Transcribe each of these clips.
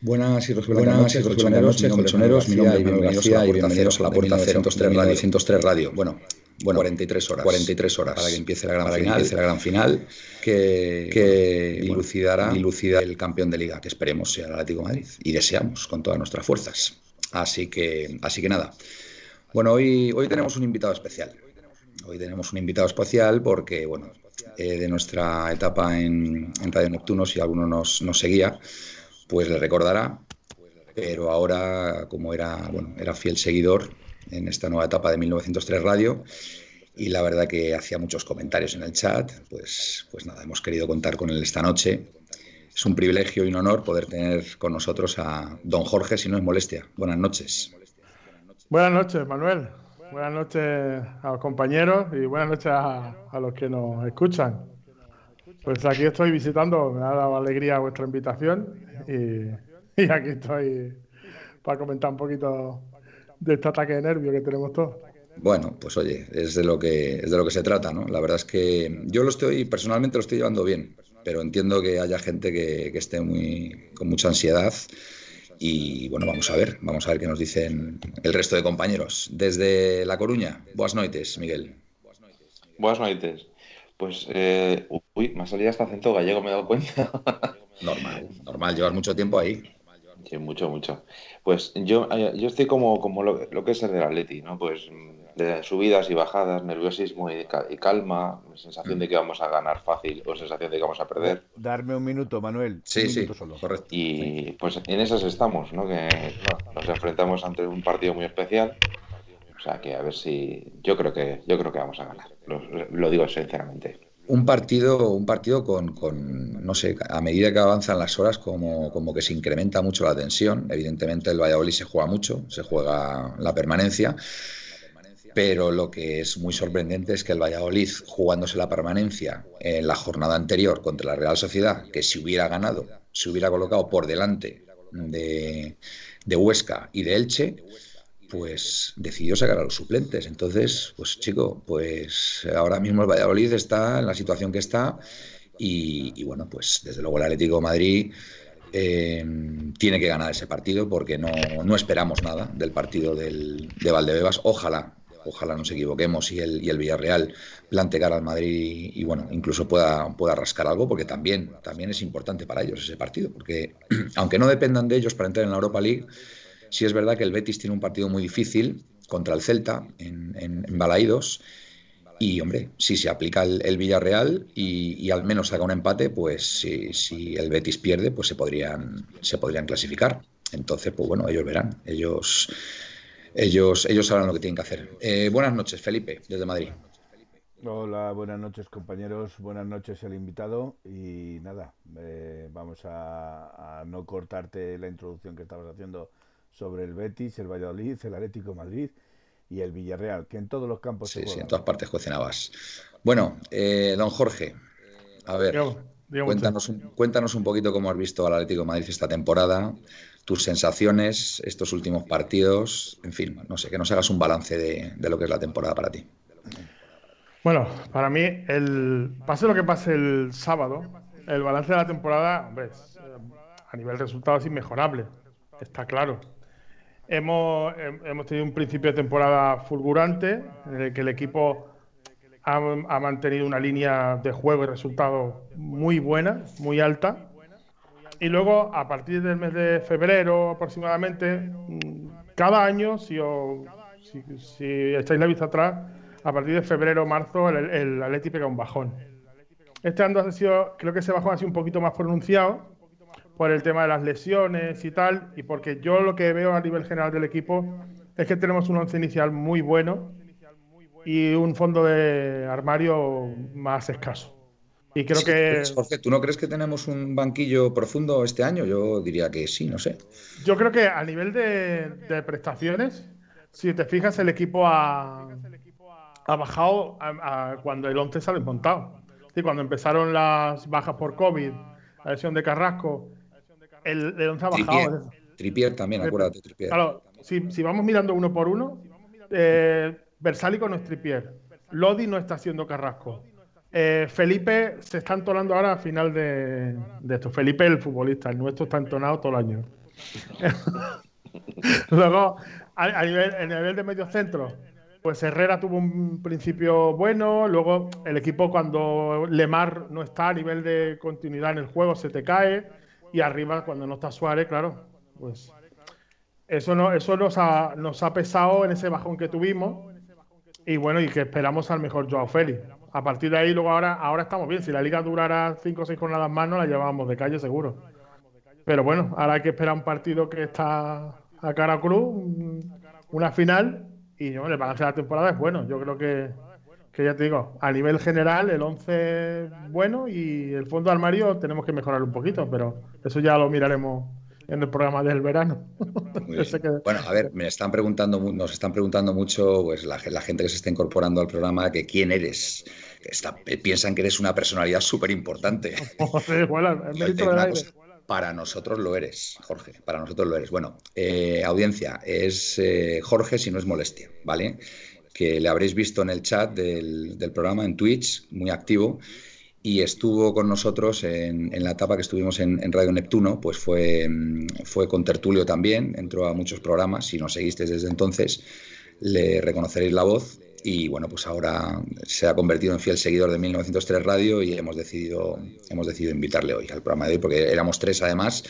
Buenas y buenas noches, colchoneros, colchoneros, mi nombre es Manuel García y bienvenidos a la Puerta 103 Radio. 103 Radio. Bueno, bueno, 43 horas. 43 horas. Para que empiece la gran, final, que empiece la gran final que, que dilucidará, dilucida el campeón de liga, que esperemos sea el Atlético de Madrid. Y deseamos con todas nuestras fuerzas. Así que, así que nada. Bueno, hoy, hoy tenemos un invitado especial. Hoy tenemos un invitado especial porque, bueno, eh, de nuestra etapa en, en Radio Neptuno, si alguno nos, nos seguía, pues le recordará, pero ahora como era, bueno, era fiel seguidor en esta nueva etapa de 1903 Radio y la verdad que hacía muchos comentarios en el chat, pues, pues nada, hemos querido contar con él esta noche. Es un privilegio y un honor poder tener con nosotros a don Jorge, si no es molestia. Buenas noches. Buenas noches, Manuel. Buenas noches a los compañeros y buenas noches a, a los que nos escuchan. Pues aquí estoy visitando, me ha dado alegría vuestra invitación y, y aquí estoy para comentar un poquito de este ataque de nervio que tenemos todos. Bueno, pues oye, es de lo que es de lo que se trata, ¿no? La verdad es que yo lo estoy, personalmente lo estoy llevando bien, pero entiendo que haya gente que, que esté muy con mucha ansiedad. Y bueno, vamos a ver, vamos a ver qué nos dicen el resto de compañeros. Desde La Coruña, buenas noches, Miguel. Buenas noches. Pues, eh, uy, me ha salido hasta acento gallego, me he dado cuenta. normal, normal, llevas mucho tiempo ahí. Sí, mucho, mucho. Pues yo, eh, yo estoy como, como lo, lo, que es el del Atleti, ¿no? Pues de subidas y bajadas, nerviosismo y, y, calma, sensación de que vamos a ganar fácil o sensación de que vamos a perder. Darme un minuto, Manuel. Sí, un sí, minuto solo. correcto. Y pues en esas estamos, ¿no? Que bueno, nos enfrentamos ante un partido muy especial. O sea que a ver si yo creo que yo creo que vamos a ganar. Lo, digo sinceramente un partido, un partido con, con, no sé, a medida que avanzan las horas, como, como, que se incrementa mucho la tensión. Evidentemente, el Valladolid se juega mucho, se juega la permanencia. Pero lo que es muy sorprendente es que el Valladolid, jugándose la permanencia en la jornada anterior contra la Real Sociedad, que si hubiera ganado, se hubiera colocado por delante de, de Huesca y de Elche, pues decidió sacar a los suplentes. Entonces, pues chico, pues ahora mismo el Valladolid está en la situación que está y, bueno, pues desde luego el Atlético de Madrid eh, tiene que ganar ese partido porque no, no esperamos nada del partido del, de Valdebebas. Ojalá, ojalá nos equivoquemos y el, y el Villarreal plante cara al Madrid y, y, bueno, incluso pueda, pueda rascar algo porque también, también es importante para ellos ese partido porque aunque no dependan de ellos para entrar en la Europa League, Sí es verdad que el Betis tiene un partido muy difícil contra el Celta en, en, Balaídos. Y, hombre, si se aplica el, Villarreal y, y, al menos saca un empate, pues si, si, el Betis pierde, pues se podrían, se podrían clasificar. Entonces, pues bueno, ellos verán. Ellos, ellos, ellos sabrán lo que tienen que hacer. Eh, buenas noches, Felipe, desde Madrid. Hola, buenas noches compañeros, buenas noches el invitado y nada, eh, vamos a, a no cortarte la introducción que estabas haciendo sobre el Betis, el Valladolid, el Atlético de Madrid y el Villarreal, que en todos los campos sí, se sí, en todas partes cocinabas. Bueno, eh, don Jorge, a ver, yo, yo cuéntanos, un, cuéntanos un poquito cómo has visto al Atlético de Madrid esta temporada, tus sensaciones, estos últimos partidos, en fin, no sé, que nos hagas un balance de, de lo que es la temporada para ti. Bueno, para mí, el pase lo que pase el sábado, el balance de la temporada, hombre, a nivel resultado es inmejorable, está claro. Hemos, hemos, tenido un principio de temporada fulgurante en el que el equipo ha, ha, mantenido una línea de juego y resultados muy buena, muy alta. Y luego, a partir del mes de febrero aproximadamente, cada año, si, os, si, si la vista atrás, a partir de febrero o marzo el, el pega un bajón. este año ha sido, creo que ese bajón ha sido un poquito más pronunciado por el tema de las lesiones y tal, y porque yo lo que veo a nivel general del equipo es que tenemos un once inicial muy bueno y un fondo de armario más escaso. Y creo que. Jorge, ¿tú no crees que tenemos un banquillo profundo este año? Yo diría que sí, no sé. Yo creo que a nivel de, prestaciones, si te fijas, el equipo ha, ha bajado cuando el 11 sale montado. Sí, cuando empezaron las bajas por COVID, la lesión de Carrasco, el, el 11 ha bajado. Tripier, también, acuérdate, Tripier. Claro, si, vamos mirando uno por uno, eh, Versálico no es Tripier, Lodi no está haciendo Carrasco. Eh, Felipe se está entonando ahora a final de, esto. Felipe, el futbolista, el nuestro está entonado todo el año. Luego, a, nivel, a nivel de medio centro, pues Herrera tuvo un principio bueno, luego el equipo cuando Lemar no está a nivel de continuidad en el juego se te cae y arriba cuando no está Suárez, claro, pues eso, no, eso nos, ha, nos ha pesado en ese bajón que tuvimos y bueno, y que esperamos al mejor Joao Félix. A partir de ahí, luego ahora, ahora estamos bien. Si la liga durara cinco o seis jornadas más, no la llevábamos de calle seguro. Pero bueno, ahora hay que esperar un partido que está a cara cruz, una final, y bueno, el balance de la temporada es bueno. Yo creo que, que ya te digo, a nivel general, el 11 bueno y el fondo de armario tenemos que mejorar un poquito, pero eso ya lo miraremos en el programa del verano. Bueno, a ver, me están preguntando, nos están preguntando mucho pues, la, gente que se está incorporando al programa que quién eres. piensan que eres una personalidad súper importante. para nosotros lo eres, Jorge, para nosotros lo eres. Bueno, eh, audiencia, es eh, Jorge si no es molestia, ¿vale? Que le habréis visto en el chat del, programa, en Twitch, muy activo y estuvo con nosotros en, la etapa que estuvimos en, Radio Neptuno, pues fue, fue con Tertulio también, entró a muchos programas, si nos seguisteis desde entonces le reconoceréis la voz y bueno, pues ahora se ha convertido en fiel seguidor de 1903 Radio y hemos decidido, hemos decidido invitarle hoy al programa de hoy porque éramos tres además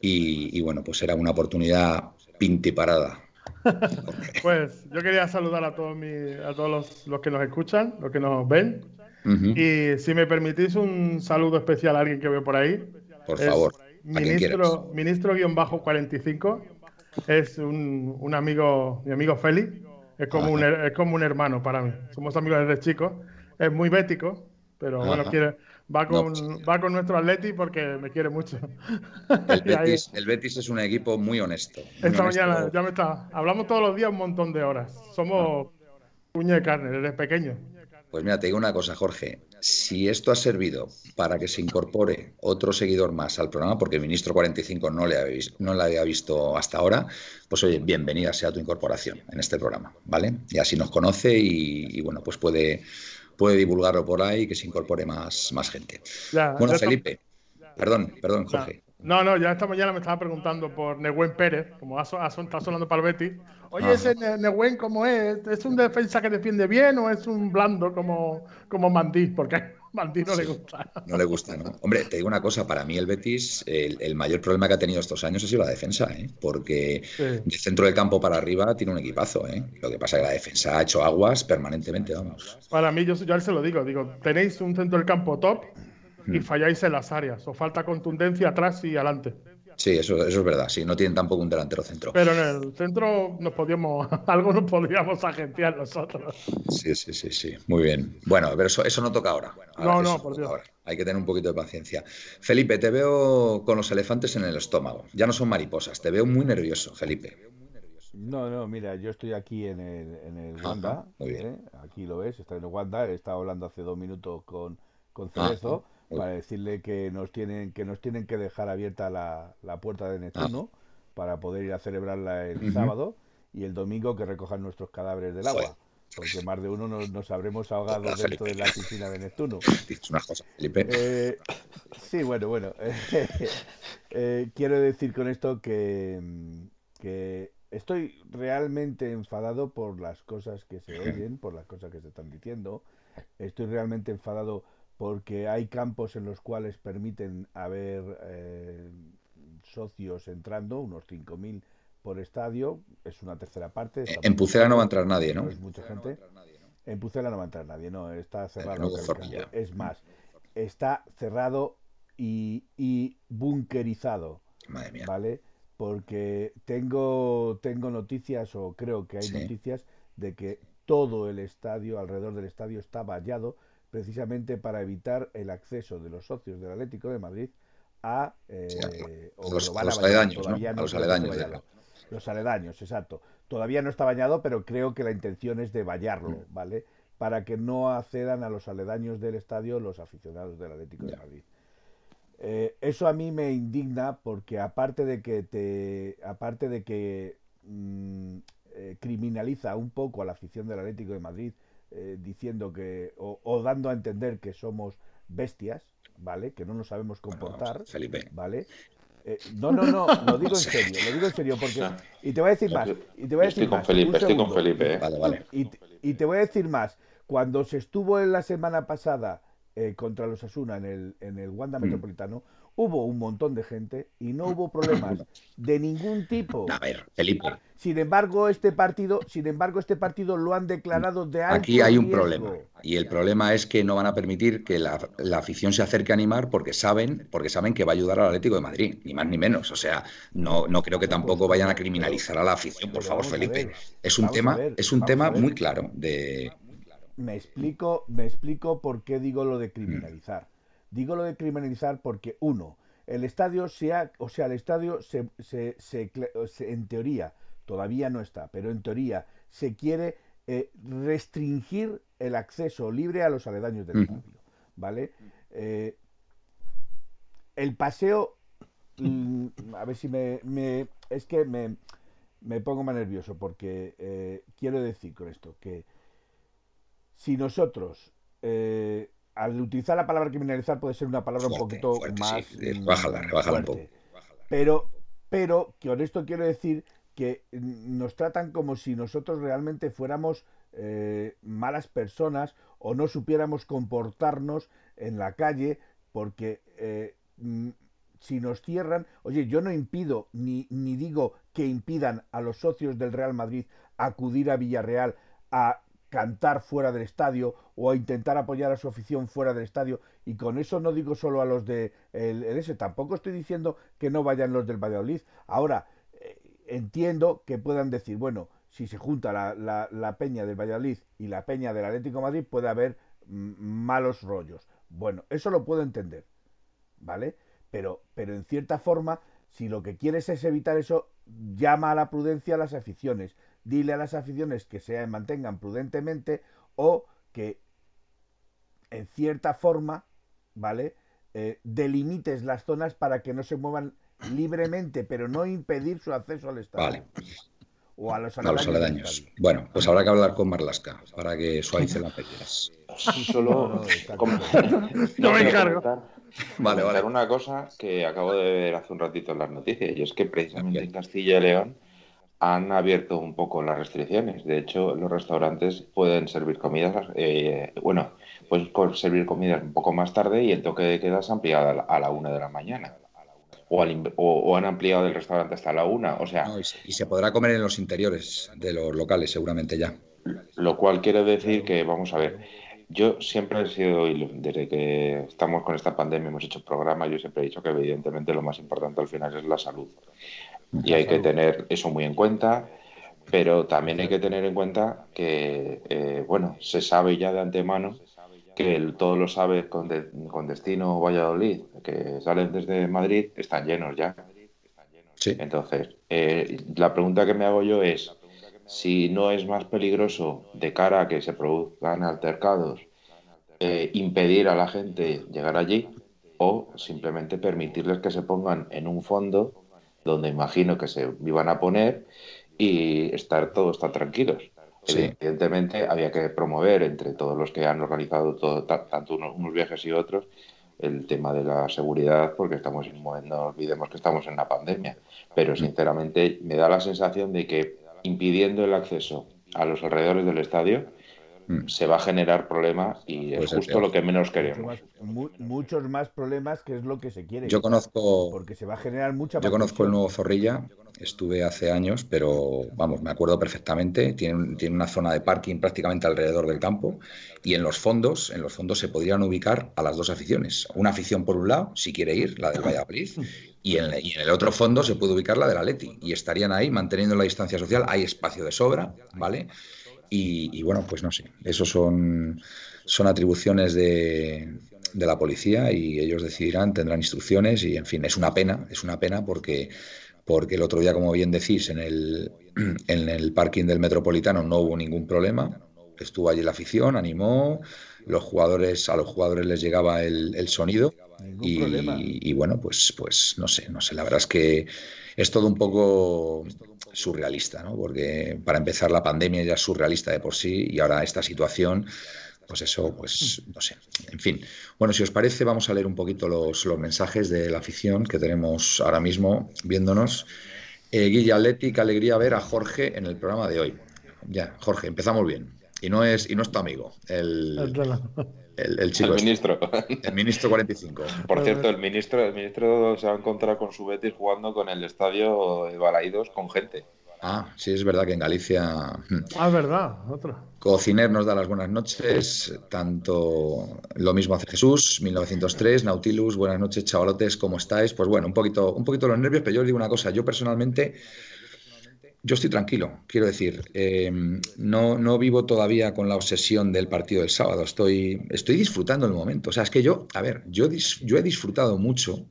y, y bueno, pues era una oportunidad pintiparada. pues yo quería saludar a todos, a todos los, los que nos escuchan, los que nos ven y si me permitís un saludo especial a alguien que veo por ahí. Por favor. Ministro, ministro-45 es un, un, amigo, mi amigo Félix. Es como, un, es como un hermano para mí. Somos amigos desde chicos. Es muy bético, pero bueno, quiere, va, con, pues va con nuestro Atleti porque me quiere mucho. El Betis, el Betis es un equipo muy honesto. Esta mañana ya me está. Hablamos todos los días un montón de horas. Somos puño de carne desde pequeño. Pues mira, te digo una cosa, Jorge. Si esto ha servido para que se incorpore otro seguidor más al programa, porque el ministro 45 no le, había visto, no le había visto hasta ahora, pues oye, bienvenida sea tu incorporación en este programa, ¿vale? Y así nos conoce y, bueno, pues puede, puede divulgarlo por ahí y que se incorpore más, más gente. bueno, Felipe, perdón, perdón, Jorge. No, no, ya esta mañana me estaba preguntando por Nehuen Pérez, como ha, está sonando para el Betis. Oye, ese Nehuen, ¿cómo es? ¿Es un defensa que defiende bien o es un blando como, como Mandí? Porque a Mandí no le gusta. No le gusta, ¿no? Hombre, te digo una cosa, para mí el Betis, el, mayor problema que ha tenido estos años ha sido la defensa, ¿eh? Porque de centro del campo para arriba tiene un equipazo, ¿eh? Lo que pasa es que la defensa ha hecho aguas permanentemente, vamos. Para mí, yo, yo se lo digo, digo, tenéis un centro del campo top y mm. falláis en las áreas. Os falta contundencia atrás y adelante. Sí, eso, eso es verdad. Sí, no tienen tampoco un delantero centro. Pero en el centro nos podíamos, algo nos podríamos agenciar nosotros. Sí, sí, sí, sí. Muy bien. Bueno, pero eso, eso no toca ahora. no, no, por Dios. Hay que tener un poquito de paciencia. Felipe, te veo con los elefantes en el estómago. Ya no son mariposas. Te veo muy nervioso, Felipe. No, no, mira, yo estoy aquí en el, en el Wanda. Muy bien. ¿eh? Aquí lo ves, está en el Wanda. He estado hablando hace dos minutos con, con Cerezo para decirle que nos tienen que nos tienen que dejar abierta la, puerta de Neptuno ah. para poder ir a celebrarla el sábado y el domingo que recojan nuestros cadáveres del agua. Porque más de uno nos, habremos ahogado dentro de la piscina de Neptuno. Eh, sí, bueno, bueno. Eh, quiero decir con esto que, que estoy realmente enfadado por las cosas que se oyen, por las cosas que se están diciendo. Estoy realmente enfadado porque hay campos en los cuales permiten haber eh, socios entrando, unos 5.000 por estadio, es una tercera parte. En Pucela no va a entrar nadie, ¿no? Es mucha gente. En Pucela no va a entrar nadie, no, está cerrado. es más, está cerrado y, y bunkerizado. Madre mía. ¿Vale? Porque tengo, tengo noticias, o creo que hay Sí. noticias, de que todo el estadio, alrededor del estadio, está vallado precisamente para evitar el acceso de los socios del Atlético de Madrid a... eh, Sí, a o los- lo a aledaños, ¿no? A los aledaños. Los aledaños, exacto. Todavía no está bañado, pero creo que la intención es de vallarlo, Mm. ¿vale? Para que no accedan a los aledaños del estadio los aficionados del Atlético de. Madrid. Eh, eso a mí me indigna porque aparte de que te, aparte de que mm, eh, criminaliza un poco a la afición del Atlético de Madrid eh, diciendo que o, o dando a entender que somos bestias, ¿vale? Que no nos sabemos Bueno, comportar, Felipe. ¿vale? Eh, no, no, no, lo digo en serio, lo digo en serio porque y te voy a decir más, y te voy a Estoy decir con más, Felipe, estoy con segundo. Felipe. ¿eh? Vale, vale. Y, y te voy a decir más. Cuando se estuvo en la semana pasada eh, contra los Asuna en el, en el Wanda Mm. Metropolitano, hubo un montón de gente y no hubo problemas de ningún tipo. A ver, Felipe, Sin embargo, este partido, sin embargo, este partido lo han declarado de alto aquí hay un riesgo. problema. Y el problema es que no van a permitir que la, la afición se acerque a animar porque saben, porque saben que va a ayudar al Atlético de Madrid, ni más ni menos. O sea, no, no creo que tampoco vayan a criminalizar a la afición, por favor, Felipe. Es un tema, es un tema muy claro de. Me explico, me explico por qué digo lo de criminalizar. Digo lo de criminalizar porque, uno, el estadio se ha, o sea, el estadio se, se- se cle- se- en teoría, todavía no está, pero en teoría se quiere eh, restringir el acceso libre a los aledaños del estadio, ¿vale? Eh, el paseo, mm, a ver si me, me- es que me, me pongo más nervioso porque eh, quiero decir con esto que si nosotros, eh, al utilizar la palabra criminalizar puede ser una palabra un poquito fuerte, más... sí. Mm, bájala, bájala un fuerte. Pero, pero que con esto quiero decir que nos tratan como si nosotros realmente fuéramos eh, malas personas o no supiéramos comportarnos en la calle porque eh, mm, si nos cierran, oye, yo no impido ni, ni digo que impidan a los socios del Real Madrid acudir a Villarreal a cantar fuera del estadio o a intentar apoyar a su afición fuera del estadio y con eso no digo solo a los de el, ese, tampoco estoy diciendo que no vayan los del Valladolid. Ahora, eh, entiendo que puedan decir, bueno, si se junta la, la- la peña del Valladolid y la peña del Atlético Madrid puede haber mm, malos rollos. Bueno, eso lo puedo entender, ¿vale? Pero, pero en cierta forma, si lo que quieres es evitar eso, llama a la prudencia a las aficiones. Dile a las aficiones que se mantengan prudentemente o que en cierta forma, ¿vale? Eh, delimites las zonas para que no se muevan libremente, pero no impedir su acceso al estadio. Vale, O a los a los aledaños. Bueno, pues habrá que hablar con Marlasca para que suavice las medidas. Solo No, me encargo. Vale, vale. una cosa que acabo de ver hace un ratito en las noticias y es que precisamente en Castilla y León han abierto un poco las restricciones. De hecho, los restaurantes pueden servir comidas, eh, bueno, puedes co- servir comidas un poco más tarde y el toque de queda se ha ampliado a la, una de la mañana. O, al o- o han ampliado el restaurante hasta la una. O sea, No, y, se- y se podrá comer en los interiores de los locales, seguramente ya. Lo cual quiere decir que, vamos a ver, yo siempre he sido, desde que estamos con esta pandemia, hemos hecho programas, yo siempre he dicho que evidentemente lo más importante al final es la salud. Y hay que tener eso muy en cuenta, pero también hay que tener en cuenta que, eh, bueno, se sabe ya de antemano que el- todos los aves con, de- con destino Valladolid, que salen desde Madrid, están llenos ya. Sí. Entonces, eh, la pregunta que me hago yo es si no es más peligroso de cara a que se produzcan altercados eh, impedir a la gente llegar allí o simplemente permitirles que se pongan en un fondo donde imagino que se iban a poner y estar todos tan tranquilos. Sí. Evidentemente había que promover entre todos los que han organizado todo, ta- tanto unos, unos viajes y otros el tema de la seguridad porque estamos en un momento- no olvidemos que estamos en una pandemia pero sinceramente me da la sensación de que impidiendo el acceso a los alrededores del estadio mm. se va a generar problema y es justo lo que menos queremos. muchos más problemas que es lo que se quiere. Yo conozco. Porque se va a generar mucha Yo conozco el nuevo Zorrilla, estuve hace años, pero vamos, me acuerdo perfectamente. Tiene, tiene una zona de parking prácticamente alrededor del campo y en los fondos, en los fondos se podrían ubicar a las dos aficiones. Una afición por un lado, si quiere ir, la del Valladolid, y en, y en el otro fondo se puede ubicar la del Atleti y estarían ahí manteniendo la distancia social. Hay espacio de sobra, ¿vale? Y, bueno, pues no sé, eso son, son atribuciones de, de, la policía y ellos decidirán, tendrán instrucciones y en fin, es una pena, es una pena porque, porque el otro día, como bien decís, en el, en el parking del Metropolitano no hubo ningún problema, estuvo allí la afición, animó, los jugadores, a los jugadores les llegaba el, el sonido y, y, bueno, pues, pues no sé, no sé, la verdad es que es todo un poco surrealista, ¿no? Porque para empezar la pandemia ya es surrealista de por sí y ahora esta situación, pues eso, pues no sé. En fin. Bueno, si os parece, vamos a leer un poquito los, los mensajes de la afición que tenemos ahora mismo viéndonos. Eh, Guilla qué alegría ver a Jorge en el programa de hoy. Ya, Jorge, empezamos bien. Y no es, y no es tu amigo, el, el, chico. El este. ministro. El ministro 45. Por cierto, el ministro, el ministro se va a encontrar con su Betis jugando con el estadio de Balaídos con gente. Ah, sí, es verdad que en Galicia. Hmm. Ah, es verdad, otro. Cociner nos da las buenas noches, tanto lo mismo hace Jesús, 1903, Nautilus, buenas noches, chavalotes, ¿cómo estáis? Pues bueno, un poquito, un poquito los nervios, pero yo os digo una cosa, yo personalmente, yo estoy tranquilo, quiero decir, em, no, no vivo todavía con la obsesión del partido del sábado, estoy, estoy disfrutando el momento. O sea, es que yo, a ver, yo, yo he disfrutado mucho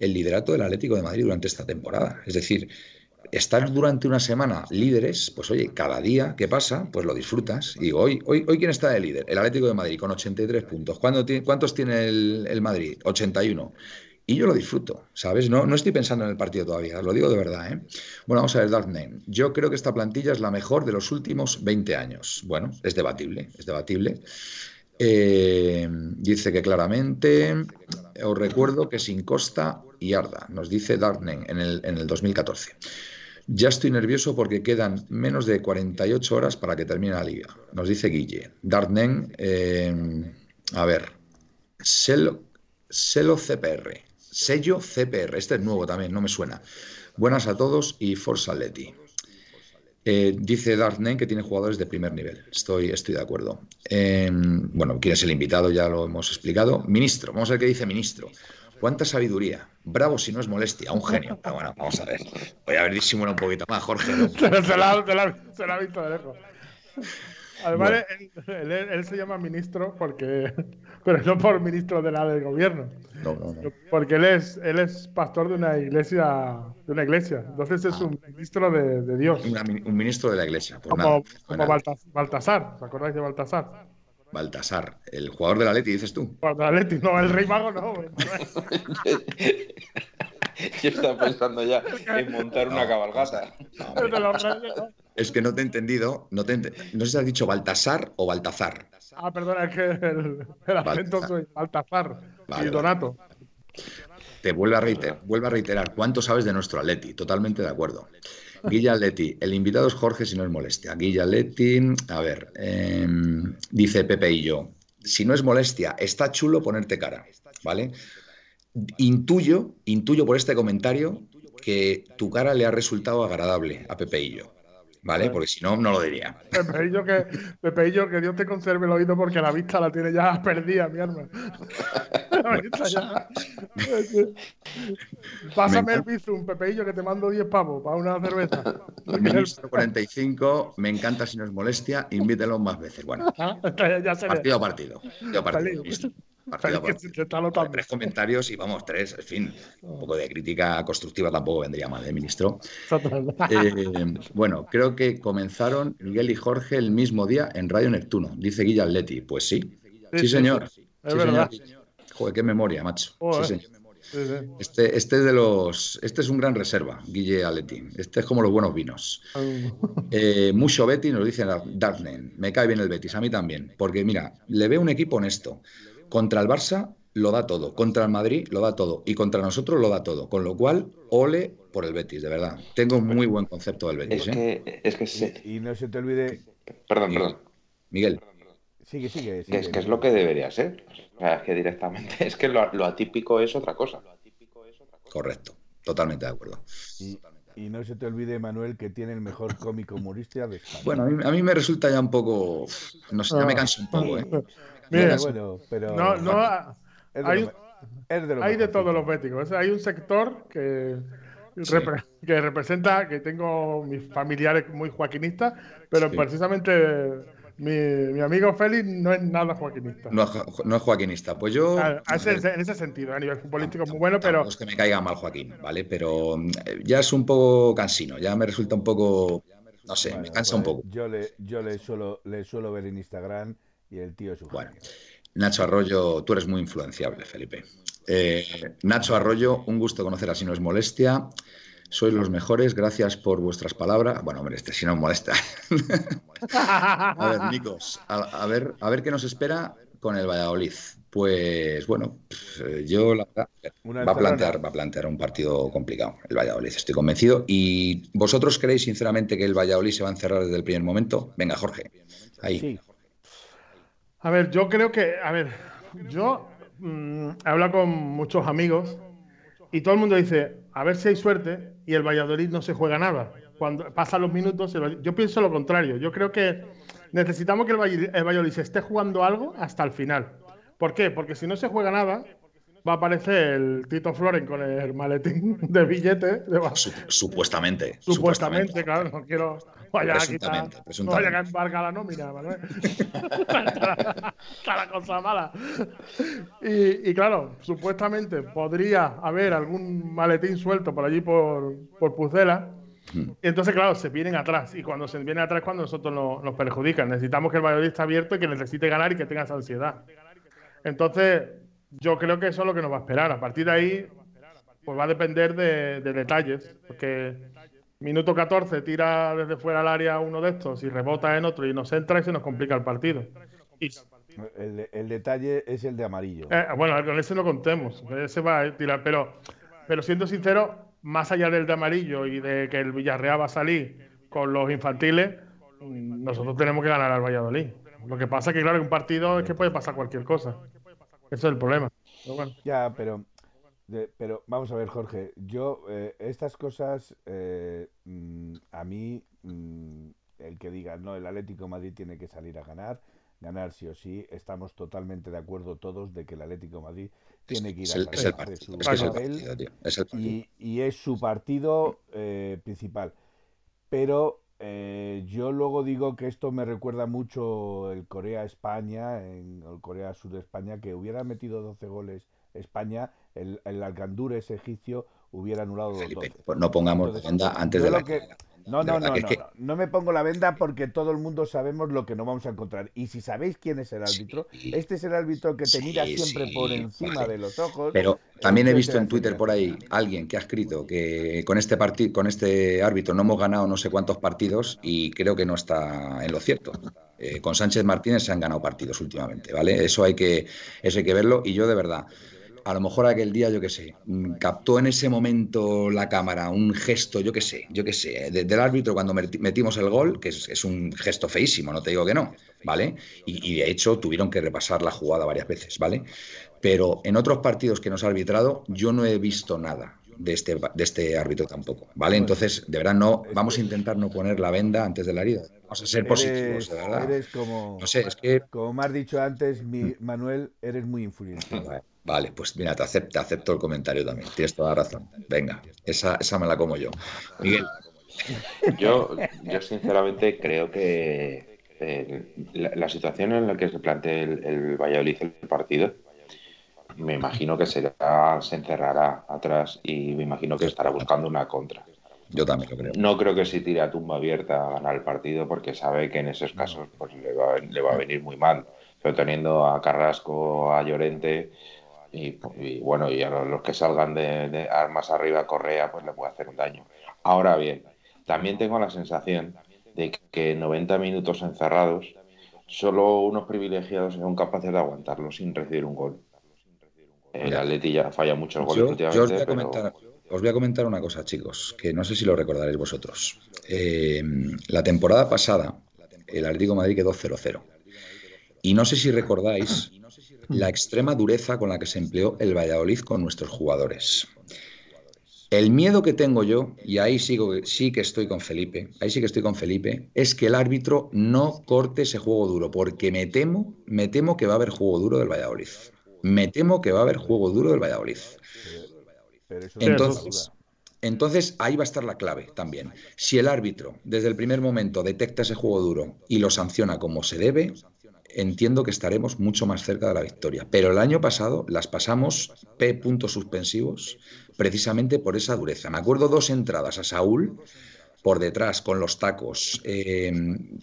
el liderato del Atlético de Madrid durante esta temporada. Es decir, estar durante una semana líderes, pues oye, cada día que pasa, pues lo disfrutas. Y digo, hoy, hoy, hoy ¿quién está de líder? El Atlético de Madrid con 83 puntos. ¿Cuántos tiene el, Madrid? 81. Y yo lo disfruto, ¿sabes? No, no estoy pensando en el partido todavía, lo digo de verdad. ¿eh? Bueno, vamos a ver, Dark Name. Yo creo que esta plantilla es la mejor de los últimos 20 años. Bueno, es debatible, es debatible. Eh, dice que claramente, os recuerdo que sin Costa y Arda, nos dice Darkname en el, en el 2014. Ya estoy nervioso porque quedan menos de 48 horas para que termine la liga. Nos dice Guille. Dartnen, eh, a ver, Selo, CPR. Sello CPR. Este es nuevo también, no me suena. Buenas a todos y Forza Leti. Eh, dice Dartnen que tiene jugadores de primer nivel. Estoy, estoy de acuerdo. Eh, bueno, quién es el invitado, ya lo hemos explicado. Ministro, vamos a ver qué dice ministro. ¿Cuánta sabiduría? Bravo si no es molestia, un genio. Pero bueno, vamos a ver. Voy a ver disimula un poquito más, Jorge. se, la, ha visto de lejos. Además, él, se llama ministro porque, pero no por ministro de nada del gobierno. No, no, no. Porque él es, él es pastor de una iglesia, de una iglesia. Entonces es ah. un ministro de, Dios. un ministro de la iglesia. como, como Baltasar, ¿os acordáis de Baltasar? Baltasar, el jugador de la Leti, dices tú. El de la Leti, no, el Rey Mago no. Yo estaba pensando ya en montar una cabalgata. es que no te he entendido, no, te no sé si has dicho Baltasar o Baltazar. Ah, perdona, es que el, el acento soy Baltazar y Donato. Te vuelvo a, reiterar, vuelvo a reiterar, ¿cuánto sabes de nuestro Atleti? Totalmente de acuerdo. Guilla Leti, el invitado es Jorge si no es molestia. Guilla Leti, a ver, em, dice Pepe y yo, si no es molestia, está chulo ponerte cara, ¿vale? Intuyo, intuyo por este comentario que tu cara le ha resultado agradable a Pepe y yo. ¿vale? Porque si no, no lo diría. Pepeillo que, Pepeillo, que Dios te conserve el oído porque la vista la tiene ya perdida, mi arma. Pásame el bizum, Pepeillo, que te mando 10 pavos para una cerveza. Ministro 45, me encanta si no es molestia, invítelo más veces. Bueno, ah, partido a partido. Partido a partido tres comentarios y vamos, tres, en fin, un poco de crítica constructiva tampoco vendría mal, ¿eh, ministro? Eh, bueno, creo que comenzaron Miguel y Jorge el mismo día en Radio Neptuno, dice Guilla Atleti. Pues sí, sí, señor. Sí, señor. Joder, qué memoria, macho. Sí, señor. Este, este, es de los, este es un gran reserva, Guille Aleti. Este es como los buenos vinos. Eh, mucho Betty nos dice Darknen. Me cae bien el Betis, a mí también. Porque mira, le veo un equipo honesto. Contra el Barça lo da todo, contra el Madrid lo da todo y contra nosotros lo da todo. Con lo cual, ole por el Betis, de verdad. Tengo muy buen concepto del Betis. Es ¿eh? que, es que y, no se te olvide. Perdón, perdón. Miguel. Sigue, sigue, Es que es lo que debería ser. O sea, es que directamente, es que lo, atípico es otra cosa. Correcto, totalmente de acuerdo. Y, no se te olvide, Manuel, que tiene el mejor cómico humorista de España. Bueno, a mí, me resulta ya un poco. No sé, ya me canso un poco, ¿eh? Mira, bueno, pero. No, no, hay, de, hay de todos los béticos. Hay un sector que que representa que tengo mis familiares muy joaquinistas, pero precisamente mi, amigo Félix no es nada joaquinista. No, es joaquinista. Pues yo. en ese sentido, a nivel futbolístico es muy bueno, pero. No es que me caiga mal Joaquín, ¿vale? Pero eh, ya es un poco cansino, ya me resulta un poco. No sé, me cansa un pues poco. Yo le, yo le suelo, le suelo ver en Instagram y el tío es un Bueno. Nacho Arroyo, tú eres muy influenciable, Felipe. Eh, Nacho Arroyo, un gusto conocer así no es molestia. Sois los mejores, gracias por vuestras palabras. Bueno, hombre, este si no molesta. a ver, Nicos, a, ver, a ver qué nos espera con el Valladolid. Pues bueno, yo la verdad, va a plantear, va a plantear un partido complicado el Valladolid, estoy convencido. ¿Y vosotros creéis sinceramente que el Valladolid se va a encerrar desde el primer momento? Venga, Jorge, ahí. A ver, yo creo que, a ver, yo mm, he hablado con muchos amigos y todo el mundo dice, a ver si hay suerte y el Valladolid no se juega nada. Cuando pasan los minutos, yo pienso lo contrario. Yo creo que necesitamos que el Valladolid se esté jugando algo hasta el final. ¿Por qué? Porque si no se juega nada, va a aparecer el Tito Floren con el maletín de billetes. Supuestamente, supuestamente. claro, no quiero. Vaya a quitar, no vaya a embargar la nómina, ¿vale? está, la cosa mala. Y, claro, supuestamente podría haber algún maletín suelto por allí por, por Pucela. Hmm. Y entonces, claro, se vienen atrás. Y cuando se vienen atrás, cuando nosotros nos, nos perjudican. Necesitamos que el Valladolid esté abierto y que necesite ganar y que tenga esa ansiedad. Entonces, yo creo que eso es lo que nos va a esperar. A partir de ahí, pues va a depender de, detalles, porque minuto 14 tira desde fuera al área uno de estos y rebota en otro y nos entra y se nos complica el partido. El, detalle es el de amarillo. Eh, bueno, con ese no contemos, ese va a tirar, pero, pero siendo sincero, más allá del de amarillo y de que el Villarreal va a salir con los infantiles, nosotros tenemos que ganar al Valladolid. Lo que pasa es que, claro, en un partido es que puede pasar cualquier cosa. Eso es el problema. Ya, pero, pero vamos a ver, Jorge. Yo, eh, estas cosas, eh, mm, a mí, mm, el que diga, no, el Atlético Madrid tiene que salir a ganar, ganar sí o sí, estamos totalmente de acuerdo todos de que el Atlético Madrid tiene que ir a ganar es el partido, Y, y, es su partido eh, principal. Pero eh, yo luego digo que esto me recuerda mucho el Corea-España, el Corea-Sur de España, que hubiera metido 12 goles España, el, el Alcandures egipcio hubiera anulado los 12. Pues no pongamos antes de la... No, no, no, no, no, me pongo la venda porque todo el mundo sabemos lo que no vamos a encontrar. Y si sabéis quién es el árbitro, este es el árbitro que te mira siempre por encima de los ojos. Pero también he visto en Twitter por ahí alguien que ha escrito que con este partido, con este árbitro no hemos ganado no sé cuántos partidos y creo que no está en lo cierto. Eh, con Sánchez Martínez se han ganado partidos últimamente, ¿vale? Eso hay que, eso hay que verlo y yo de verdad a lo mejor aquel día, yo qué sé, mm, captó en ese momento la cámara un gesto, yo qué sé, yo qué sé, del árbitro cuando metimos el gol, que es, un gesto feísimo, no te digo que no, ¿vale? Y, de hecho tuvieron que repasar la jugada varias veces, ¿vale? Pero en otros partidos que nos ha arbitrado, yo no he visto nada. De este, de este árbitro tampoco, ¿vale? Entonces, de verdad, no, vamos a intentar no poner la venda antes de la herida. Vamos a ser positivos, de verdad. Eres como, no sé, es que... Como me has dicho antes, mi, Manuel, eres muy influyente. Vale, pues mira, te acepto, acepto el comentario también. Tienes toda la razón. Venga, esa, esa me la como yo. Miguel. Yo, yo sinceramente creo que eh, la, situación en la que se plantea el, el Valladolid el partido, me imagino que será, se encerrará atrás y me imagino que estará buscando una contra. Yo también lo creo. No creo que si tire a tumba abierta a ganar el partido porque sabe que en esos casos pues, le, va, le va a venir muy mal. Pero teniendo a Carrasco, a Llorente, y, bueno, y a los que salgan de, armas arriba Correa, pues le puede hacer un daño. Ahora bien, también tengo la sensación de que 90 minutos encerrados, solo unos privilegiados son capaces de aguantarlo sin recibir un gol. El Atleti ya falla muchos goles últimamente. os, voy a comentar, una cosa, chicos, que no sé si lo recordaréis vosotros. Eh, la temporada pasada, el Atlético Madrid quedó 0-0. Y no sé si recordáis la extrema dureza con la que se empleó el Valladolid con nuestros jugadores. El miedo que tengo yo, y ahí sigo, sí que estoy con Felipe, ahí sí que estoy con Felipe, es que el árbitro no corte ese juego duro, porque me temo, me temo que va a haber juego duro del Valladolid. Me temo que va a haber juego duro del Valladolid. Entonces, entonces ahí va a estar la clave también. Si el árbitro desde el primer momento detecta ese juego duro y lo sanciona como se debe, entiendo que estaremos mucho más cerca de la victoria. Pero el año pasado las pasamos P puntos suspensivos precisamente por esa dureza. Me acuerdo dos entradas a Saúl por detrás con los tacos eh,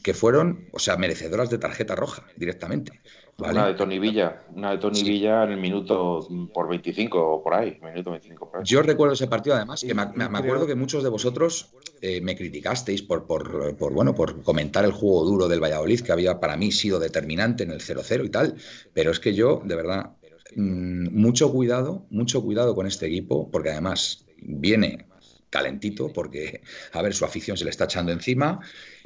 que fueron, o sea, merecedoras de tarjeta roja directamente. Una de Tony Villa, una de Tony Villa en el minuto por 25 o por ahí, minuto 25 Yo recuerdo ese partido además, que me, acuerdo que muchos de vosotros eh, me criticasteis por, por, por, bueno, por comentar el juego duro del Valladolid, que había para mí sido determinante en el 0-0 y tal, pero es que yo, de verdad, mm, mucho cuidado, mucho cuidado con este equipo, porque además viene calentito porque, a ver, su afición se le está echando encima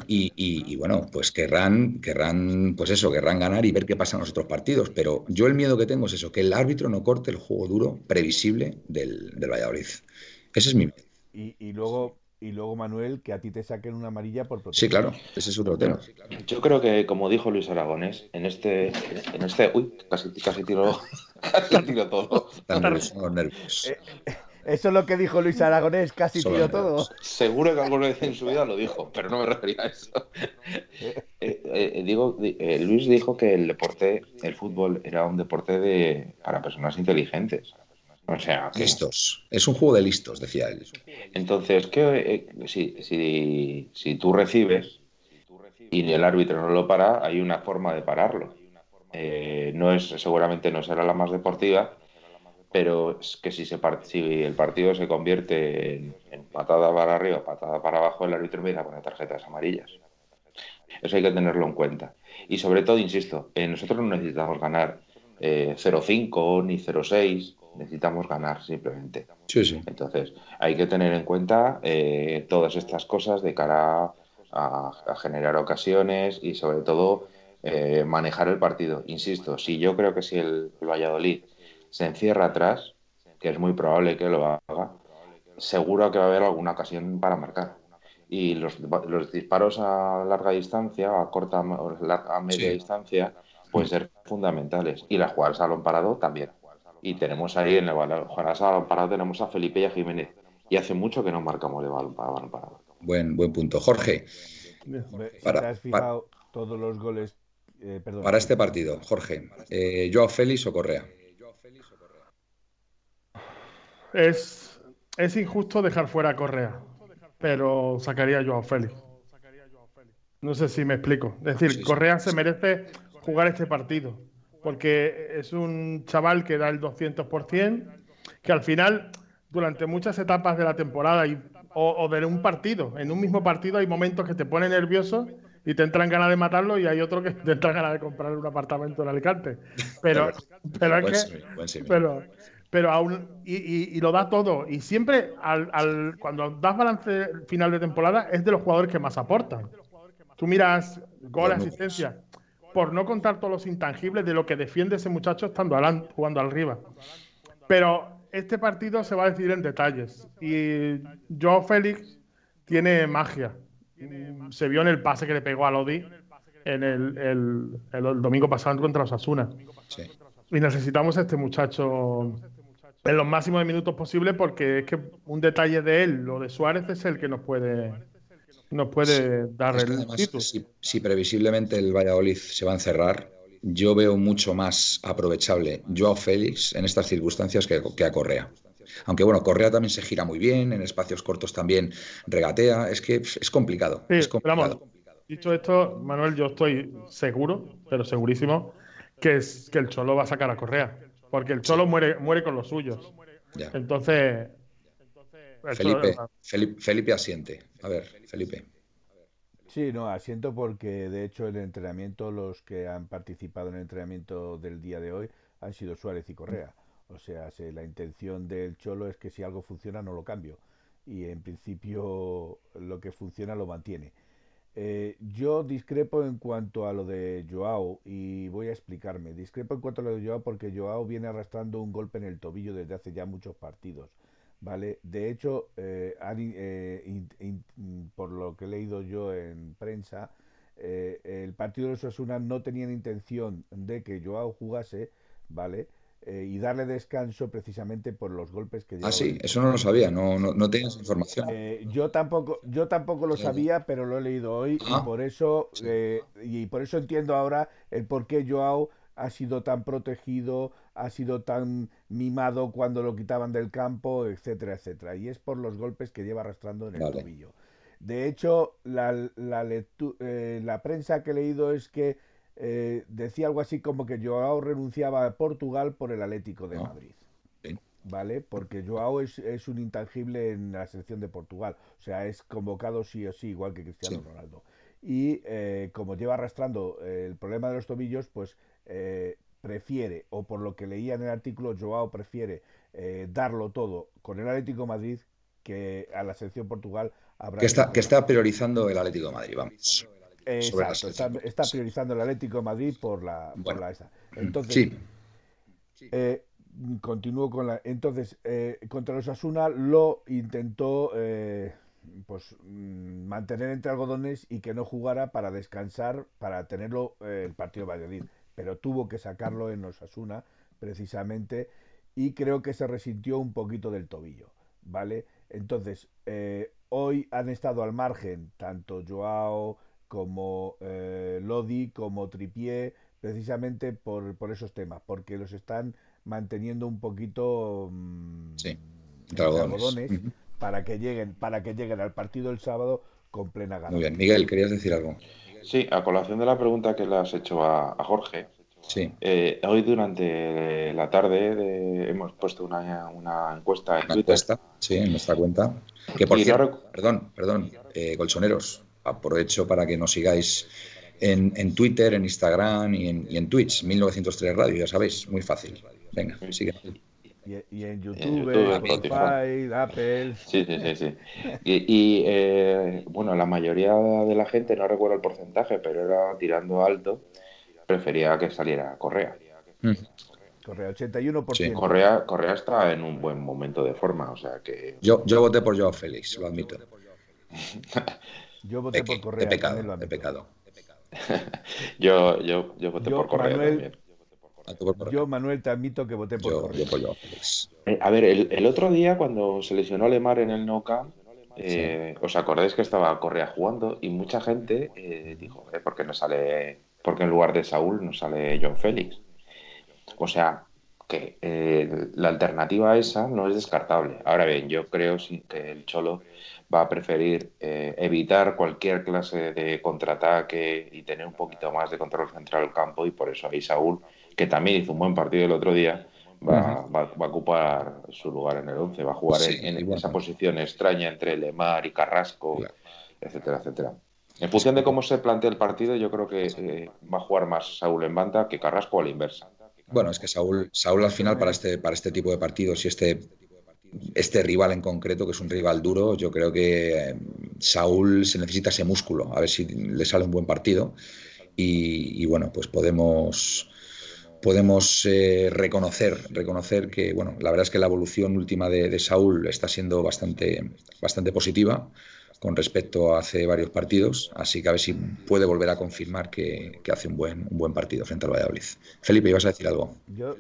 y, bueno, pues querrán, querrán, pues eso, querrán ganar y ver qué pasa en los otros partidos. Pero yo el miedo que tengo es eso, que el árbitro no corte el juego duro previsible del, del Valladolid. Ese es mi miedo. Y, luego, y luego, Manuel, que a ti te saquen una amarilla por protección. Sí, claro, ese es otro tema. Yo creo que, como dijo Luis Aragones, en este, en este, uy, casi, casi tiro, casi tiro todo. Están nervios. Eh, eso es lo que dijo Luis Aragonés, casi tiró todo. Seguro que alguna vez en su vida lo dijo, pero no me refería a eso. Eh, eh, digo, eh, Luis dijo que el deporte, el fútbol, era un deporte de, para personas inteligentes. O sea, listos. Es un juego de listos, decía él. Entonces, ¿qué, si, si, si tú recibes y el árbitro no lo para, hay una forma de pararlo. no es, seguramente no será la más deportiva, pero es que si, se si el partido se convierte en, patada para arriba, patada para abajo, el árbitro empieza a poner tarjetas amarillas. Eso hay que tenerlo en cuenta. Y sobre todo, insisto, eh, nosotros no necesitamos ganar eh, 0-5 ni 0-6, necesitamos ganar simplemente. Sí, sí. Entonces, hay que tener en cuenta eh, todas estas cosas de cara a, generar ocasiones y sobre todo eh, manejar el partido. Insisto, si yo creo que si el Valladolid se encierra atrás, que es muy probable que lo haga, seguro que va a haber alguna ocasión para marcar. Y los, disparos a larga distancia, a corta a media distancia, pueden ser fundamentales. Y las jugadas a balón parado también. Y tenemos ahí en el jugadas a balón parado tenemos a Felipe y a Jiménez. Y hace mucho que no marcamos de balón, parado. Buen, buen punto. Jorge. Para, todos los goles. Eh, para este partido, Jorge, eh, ¿Joao Félix o Correa? Es, es injusto dejar fuera a Correa, pero sacaría yo a Félix. No sé si me explico. Es decir, Correa se merece jugar este partido, porque es un chaval que da el 200%, que al final, durante muchas etapas de la temporada y, o, de un partido, en un mismo partido hay momentos que te pone nervioso y te entran ganas de matarlo y hay otro que te entran ganas de comprarle un apartamento en Alicante. Pero, pero es que, pero, pero aún y, lo da todo. Y siempre al, cuando das balance final de temporada es de los jugadores que más aportan. Tú miras gol, asistencia, por no contar todos los intangibles de lo que defiende ese muchacho estando jugando arriba. Pero este partido se va a decidir en detalles. Y Joao Félix tiene magia. Se vio en el pase que le pegó a Lodi en el, el, domingo pasado contra los Asuna. Y necesitamos a este muchacho en los máximos de minutos posibles porque es que un detalle de él, lo de Suárez, es el que nos puede nos puede dar el título. Si, previsiblemente el Valladolid se va a encerrar, yo veo mucho más aprovechable Joao Félix en estas circunstancias que, a Correa. Aunque bueno, Correa también se gira muy bien, en espacios cortos también regatea, es que es complicado. es complicado. dicho esto, Manuel, yo estoy seguro, pero segurísimo, que, es, que el Cholo va a sacar a Correa porque el Cholo muere, muere con los suyos. Entonces. Felipe, Felipe, asiente. A ver, Felipe. Sí, no, asiento porque de hecho el entrenamiento, los que han participado en el entrenamiento del día de hoy han sido Suárez y Correa. O sea, la intención del Cholo es que si algo funciona no lo cambio. Y en principio lo que funciona lo mantiene. Eh, yo discrepo en cuanto a lo de Joao y voy a explicarme. Discrepo en cuanto a lo de Joao porque Joao viene arrastrando un golpe en el tobillo desde hace ya muchos partidos. ¿vale? De hecho, eh, eh, por lo que he leído yo en prensa, el partido de Osasuna no tenían intención de que Joao jugase, ¿vale? Eh, y darle descanso precisamente por los golpes que Ah, sí, eso no lo sabía, no, no, no tenías información. Eh, yo tampoco, yo tampoco lo sabía, pero lo he leído hoy y ah, por eso eh, y por eso entiendo ahora el por qué Joao ha sido tan protegido, ha sido tan mimado cuando lo quitaban del campo, etcétera, etcétera. Y es por los golpes que lleva arrastrando en el tobillo. De hecho, la, la, la prensa que he leído es que eh, decía algo así como que Joao renunciaba a Portugal por el Atlético de Madrid. ¿Vale? Porque Joao es, un intangible en la selección de Portugal. O sea, es convocado sí o sí, igual que Cristiano Ronaldo. Y eh, como lleva arrastrando eh, el problema de los tobillos, pues prefiere, o por lo que leía en el artículo, Joao prefiere darlo todo con el Atlético de Madrid que a la selección Portugal habrá que está, que está priorizando el Atlético de Madrid, vamos. Exacto, está, priorizando el Atlético de Madrid por la, por la esa. Entonces, eh, continúo con la. Entonces, eh, contra los Asuna lo intentó eh, pues mm, mantener entre algodones y que no jugara para descansar, para tenerlo el partido Valladolid. Pero tuvo que sacarlo en los Asuna, precisamente, y creo que se resintió un poquito del tobillo. ¿Vale? Entonces, hoy han estado al margen tanto Joao como eh, Lodi, como Tripié, precisamente por, por, esos temas, porque los están manteniendo un poquito mm, sí, para que lleguen para que lleguen al partido el sábado con plena gana. Muy bien, Miguel, querías decir algo. Sí, a colación de la pregunta que le has hecho a, Jorge. Sí. Eh, hoy durante la tarde hemos puesto una, una encuesta en Twitter. Encuesta, sí, en nuestra cuenta. Que por cierto, perdón, perdón, eh, colchoneros, aprovecho para que nos sigáis en, en Twitter, en Instagram y en, y en, Twitch, 1903 Radio, ya sabéis, muy fácil. Venga, sigue. Y, en YouTube, Spotify, Apple. Sí, sí, sí. sí. Y, eh, bueno, la mayoría de la gente, no recuerdo el porcentaje, pero era tirando alto, prefería que saliera Correa. Mm. Correa, 81%. Sí. Correa, Correa está en un buen momento de forma, o sea que... Yo, yo voté por Joao Félix, lo admito. Yo voté por Correa. De pecado, de pecado. yo, yo, yo voté por Correa también. Yo, Manuel, te admito que voté por Correa. Eh, a ver, el, otro día cuando se lesionó Lemar en el No Camp, eh, os acordáis que estaba Correa jugando y mucha gente eh, dijo, ¿por qué no sale, porque en lugar de Saúl no sale John Félix? O sea, que la alternativa a esa no es descartable. Ahora bien, yo creo que el Cholo va a preferir eh, evitar cualquier clase de contraataque y tener un poquito más de control central del campo. Y por eso ahí Saúl, que también hizo un buen partido el otro día, va, a ocupar su lugar en el 11, va a jugar en, esa posición extraña entre Lemar y Carrasco, etcétera, etcétera. En función de cómo se plantea el partido, yo creo que eh, va a jugar más Saúl en banda que Carrasco a la inversa. Bueno, es que Saúl, Saúl al final para este, para este tipo de partidos y este este rival en concreto, que es un rival duro, yo creo que eh, Saúl se necesita ese músculo, a ver si le sale un buen partido. Y, bueno, pues podemos, podemos eh, reconocer, reconocer que, bueno, la verdad es que la evolución última de, Saúl está siendo bastante, bastante positiva con respecto a hace varios partidos, así que a ver si puede volver a confirmar que, hace un buen, un buen partido frente al Valladolid. Felipe, ibas a decir algo. Yo,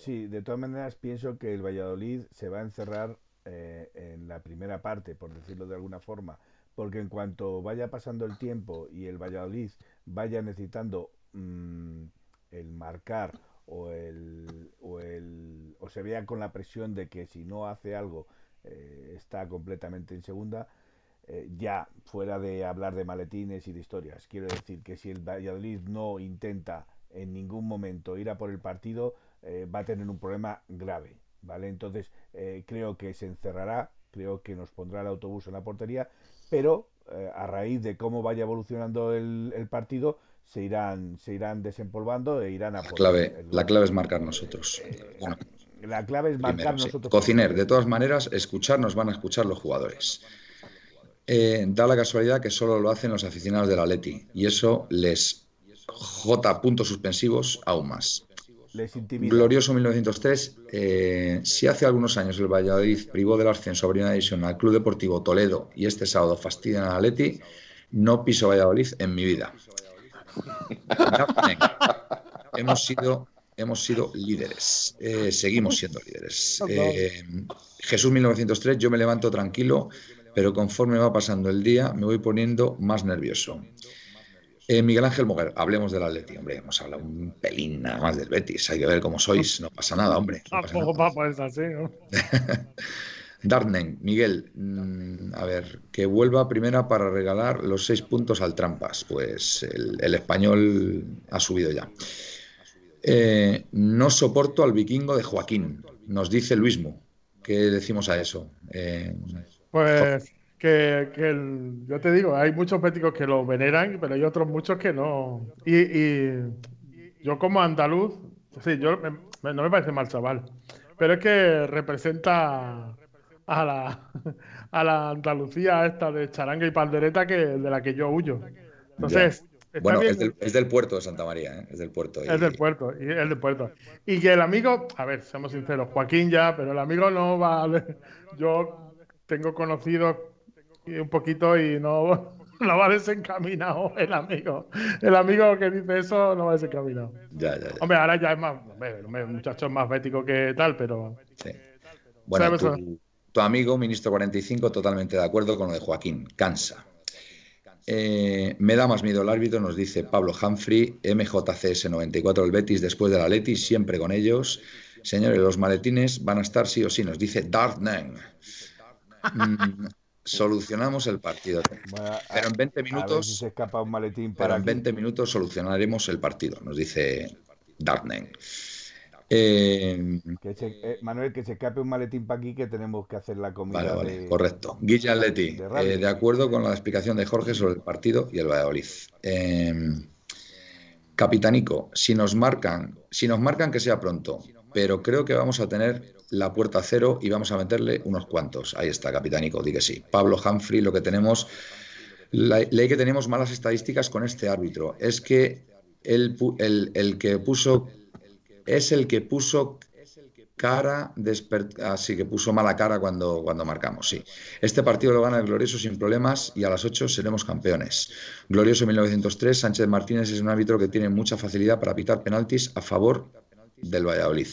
Sí, de todas maneras pienso que el Valladolid se va a encerrar eh, en la primera parte, por decirlo de alguna forma, porque en cuanto vaya pasando el tiempo y el Valladolid vaya necesitando mm, el marcar o el, o el o se vea con la presión de que si no hace algo eh, está completamente en segunda, eh, ya fuera de hablar de maletines y de historias. Quiero decir que si el Valladolid no intenta en ningún momento ir a por el partido, eh, va a tener un problema grave, ¿vale? Entonces, eh, creo que se encerrará, creo que nos pondrá el autobús en la portería, pero eh, a raíz de cómo vaya evolucionando el, partido, se irán, se irán desempolvando e irán a... La clave, la clave es marcar nosotros. la clave es marcar nosotros. Cociner, de todas maneras, escuchar nos van a escuchar los jugadores. da la casualidad que solo lo hacen los aficionados del Atleti y eso les J. puntos suspensivos aún más. Glorioso 1903. Eh, si hace algunos años el Valladolid privó del ascenso a Primera División al Club Deportivo Toledo y este sábado fastidian a Atleti, no piso Valladolid en mi vida. hemos sido hemos sido líderes, eh, seguimos siendo líderes. Eh, Jesús 1903, yo me levanto tranquilo, pero conforme va pasando el día me voy poniendo más nervioso. Eh, Miguel Ángel Moguer, hablemos del Atleti, hombre, hemos hablado un pelín nada más del Betis, hay que ver cómo sois, no pasa nada, hombre. Tampoco va a así, ¿no? Darnen, Miguel, mm, a ver, que vuelva primera para regalar los seis puntos al Trampas, pues el, español ha subido ya. Eh, no soporto al vikingo de Joaquín, nos dice Luismo. ¿Qué decimos a eso? Eh, pues que, yo te digo, hay muchos béticos que lo veneran, pero hay otros muchos que no. Y, yo como andaluz, sí, yo no me parece mal chaval, pero es que representa a la, a la Andalucía esta de charanga y pandereta que de la que yo huyo. Entonces, bueno, es del, es del, puerto de Santa María, ¿eh? es del puerto. Es del puerto, y, es del puerto. Y que el amigo, a ver, seamos sinceros, Joaquín ya, pero el amigo no va a... Yo tengo conocidos un poquito y no, no va desencaminado el amigo. El amigo que dice eso no va desencaminado. Ya, ya, ya. Hombre, ahora ya es más, hombre, el muchacho es más bético que tal, pero... Sí. Bueno, tu, tu, amigo, ministro 45, totalmente de acuerdo con lo de Joaquín. Cansa. Eh, me da más miedo el árbitro, nos dice Pablo Humphrey, MJCS 94 del Betis, después de la Leti, siempre con ellos. Señores, los maletines van a estar sí o sí, nos dice Dartnen. Mm, solucionamos el partido. pero en 20 minutos. se escapa un maletín pero en 20 minutos solucionaremos el partido, nos dice Dartnen. Eh, eh, Manuel, que se escape un maletín para aquí que tenemos que hacer la comida. Vale, vale, correcto. Guilla Leti, de, eh, de, acuerdo con la explicación de Jorge sobre el partido y el Valladolid. Capitanico, si nos marcan, si nos marcan que sea pronto, pero creo que vamos a tener la puerta cero y vamos a meterle unos cuantos. Ahí está, Capitánico, di que sí. Pablo Humphrey, lo que tenemos, la, ley que tenemos malas estadísticas con este árbitro es que el, el, que puso, es el que puso cara, así que puso mala cara cuando, cuando marcamos, sí. Este partido lo gana el Glorioso sin problemas y a las 8 seremos campeones. Glorioso 1903, Sánchez Martínez es un árbitro que tiene mucha facilidad para pitar penaltis a favor del Valladolid.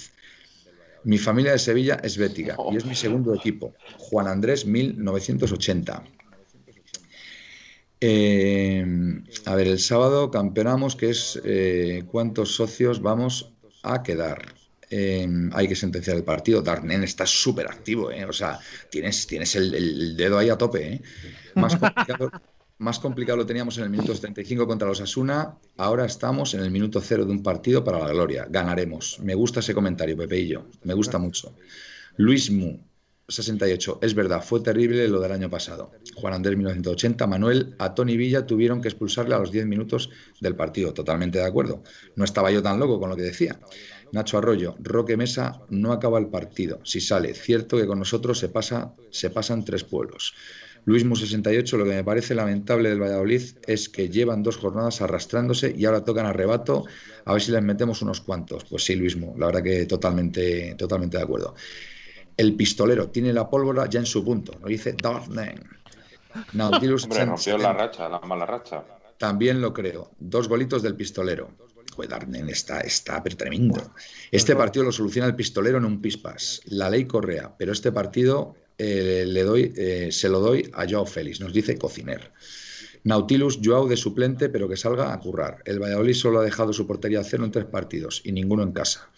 Mi familia de Sevilla es bética y es mi segundo equipo. Juan Andrés 1980. Eh, a ver, el sábado campeonamos, que es eh, cuántos socios vamos a quedar. Eh, hay que sentenciar el partido. Darnen está súper activo, o sea, tienes, tienes el, el, dedo ahí a tope. Más complicado, más complicado lo teníamos en el minuto 75 contra los Asuna. Ahora estamos en el minuto cero de un partido para la gloria. Ganaremos. Me gusta ese comentario, Pepe y yo. Me gusta mucho. Luis Mu, 68. Es verdad, fue terrible lo del año pasado. Juan Andrés, 1980. Manuel, a Tony Villa tuvieron que expulsarle a los 10 minutos del partido. Totalmente de acuerdo. No estaba yo tan loco con lo que decía. Nacho Arroyo, Roque Mesa no acaba el partido. Si sale, cierto que con nosotros se, pasa, se pasan tres pueblos. Luismo 68, lo que me parece lamentable del Valladolid es que llevan dos jornadas arrastrándose y ahora tocan arrebato, a ver si les metemos unos cuantos. Pues sí, Luismo, la verdad que totalmente, totalmente de acuerdo. El pistolero tiene la pólvora ya en su punto, lo dice Darkman. Nautilus Hombre, rompió la racha, la mala racha. También lo creo. Dos golitos del pistolero. Pues Darnen está, está tremendo. Este partido lo soluciona el pistolero en un pispas. La ley Correa, pero este partido eh, le doy, eh, se lo doy a Joao Félix, nos dice Cociner. Nautilus, Joao de suplente, pero que salga a currar. El Valladolid solo ha dejado su portería a cero en tres partidos y ninguno en casa.